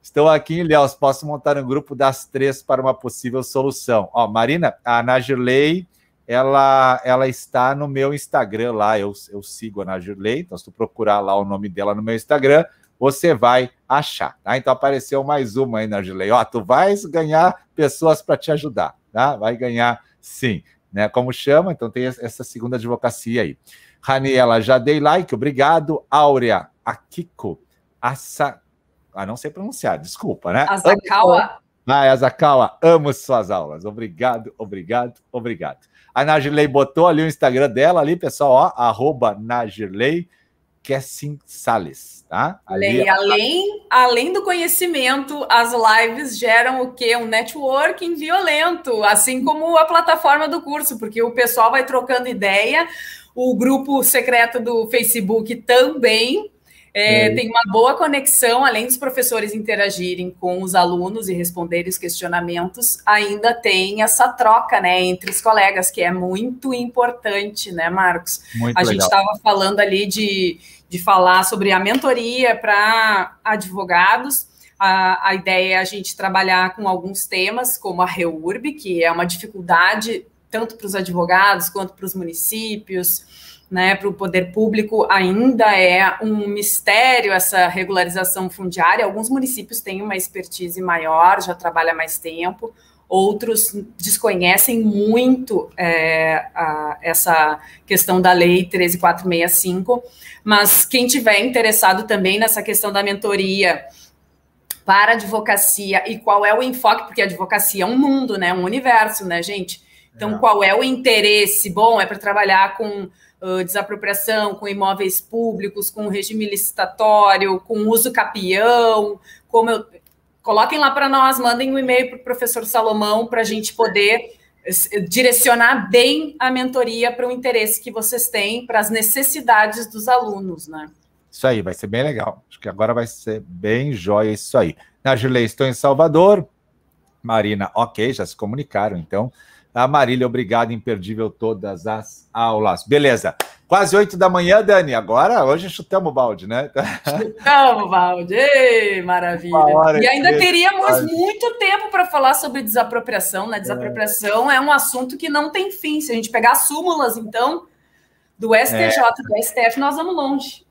Speaker 1: Estou aqui em Ilhéus, posso montar um grupo das três para uma possível solução. Ó, Marina, a Nagirley, ela, ela está no meu Instagram lá, eu, eu sigo a Nagirley, então se tu procurar lá o nome dela no meu Instagram, você vai achar, tá? Então apareceu mais uma aí, Nagirley. Ó, tu vais ganhar pessoas para te ajudar, tá? Vai ganhar sim, né? Como chama? Então tem essa segunda advocacia aí. Raniela, já dei like, obrigado. Áurea, Akiko, Assa ah, não sei pronunciar, desculpa, né?
Speaker 2: Azakawa.
Speaker 1: Ah, Azakawa, amo suas aulas. Obrigado, obrigado, obrigado. A Nagirley botou ali o Instagram dela, ali, pessoal, ó, arroba Nagirley Kessin Salles, tá?
Speaker 2: Ali, além, além do conhecimento, as lives geram o quê? Um networking violento, assim como a plataforma do curso, porque o pessoal vai trocando ideia, o grupo secreto do Facebook também, é, é. Tem uma boa conexão, além dos professores interagirem com os alunos e responderem os questionamentos, ainda tem essa troca né, entre os colegas, que é muito importante, né, Marcos? Muito a legal. gente estava falando ali de, de falar sobre a mentoria para advogados. A, a ideia é a gente trabalhar com alguns temas, como a REURB, que é uma dificuldade tanto para os advogados quanto para os municípios né, para o poder público ainda é um mistério essa regularização fundiária. Alguns municípios têm uma expertise maior, já trabalha mais tempo, outros desconhecem muito é, a, essa questão da lei 13465, mas quem tiver interessado também nessa questão da mentoria para a advocacia e qual é o enfoque, porque a advocacia é um mundo, né, um universo, né, gente? Então, é. qual é o interesse? Bom, é para trabalhar com desapropriação, com imóveis públicos, com regime licitatório, com uso capião, como eu... Coloquem lá para nós, mandem um e-mail para o professor Salomão para a gente poder direcionar bem a mentoria para o interesse que vocês têm, para as necessidades dos alunos, né?
Speaker 1: Isso aí, vai ser bem legal. Acho que agora vai ser bem jóia isso aí. Na Gilei, estou em Salvador. Marina, ok, já se comunicaram, então. A Marília, obrigado, imperdível todas as aulas. Beleza. Quase oito da manhã, Dani. Agora, hoje chutamos o balde, né?
Speaker 2: Chutamos o balde. Ei, maravilha. E ainda teríamos muito tempo para falar sobre desapropriação, né? Desapropriação é. é. um assunto que não tem fim. Se a gente pegar súmulas, então, do STJ, é. do STF, nós vamos longe.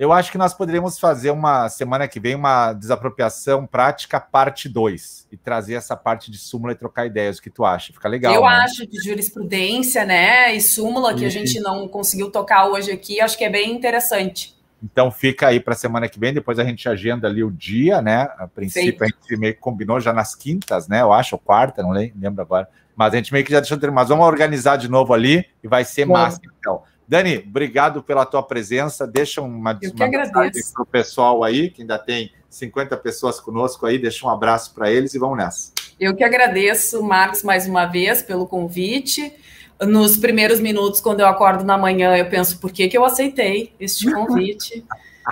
Speaker 1: Eu acho que nós poderíamos fazer uma semana que vem uma desapropriação prática parte 2 e trazer essa parte de súmula e trocar ideias. O que tu acha? Fica legal.
Speaker 2: Eu
Speaker 1: né?
Speaker 2: acho que jurisprudência, né, e súmula que a gente não conseguiu tocar hoje aqui, acho que é bem interessante.
Speaker 1: Então fica aí para a semana que vem, depois a gente agenda ali o dia, né? A princípio Feito. a gente meio que combinou já nas quintas, né? Eu acho, ou quarta, não lembro agora. Mas a gente meio que já deixou ter, mas vamos organizar de novo ali e vai ser Bom. massa então. Dani, obrigado pela tua presença. Deixa uma,
Speaker 2: uma mensagem
Speaker 1: para o pessoal aí, que ainda tem 50 pessoas conosco aí. Deixa um abraço para eles e vamos nessa.
Speaker 2: Eu que agradeço, Marcos, mais uma vez pelo convite. Nos primeiros minutos, quando eu acordo na manhã, eu penso por que, que eu aceitei este *laughs* convite.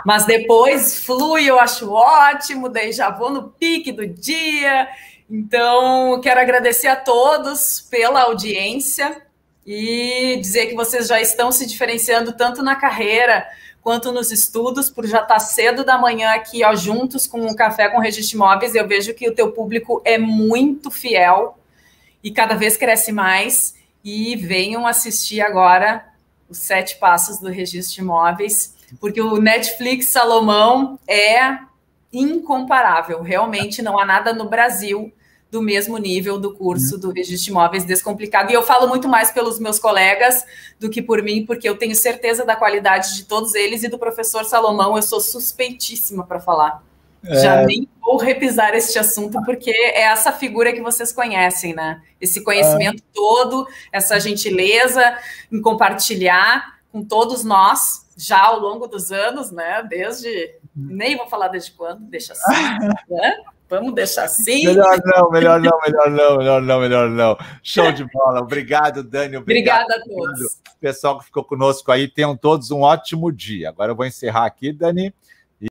Speaker 2: Mas depois flui, eu acho ótimo, daí já vou no pique do dia. Então, quero agradecer a todos pela audiência e dizer que vocês já estão se diferenciando tanto na carreira quanto nos estudos, por já estar cedo da manhã aqui, ó, juntos com um café com registro imóveis. Eu vejo que o teu público é muito fiel e cada vez cresce mais. E venham assistir agora os sete passos do registro de imóveis, porque o Netflix Salomão é incomparável. Realmente não há nada no Brasil do mesmo nível do curso uhum. do registro de imóveis descomplicado. E eu falo muito mais pelos meus colegas do que por mim, porque eu tenho certeza da qualidade de todos eles e do professor Salomão, eu sou suspeitíssima para falar. É... Já nem vou repisar este assunto, porque é essa figura que vocês conhecem, né? Esse conhecimento é... todo, essa gentileza em compartilhar com todos nós, já ao longo dos anos, né? Desde. Uhum. Nem vou falar desde quando, deixa assim, *laughs* né? Vamos deixar assim?
Speaker 1: Melhor não, melhor não, melhor não, melhor não, melhor não. Show de bola. Obrigado, Dani.
Speaker 2: Obrigado, Obrigada a todos.
Speaker 1: Pessoal que ficou conosco aí, tenham todos um ótimo dia. Agora eu vou encerrar aqui, Dani.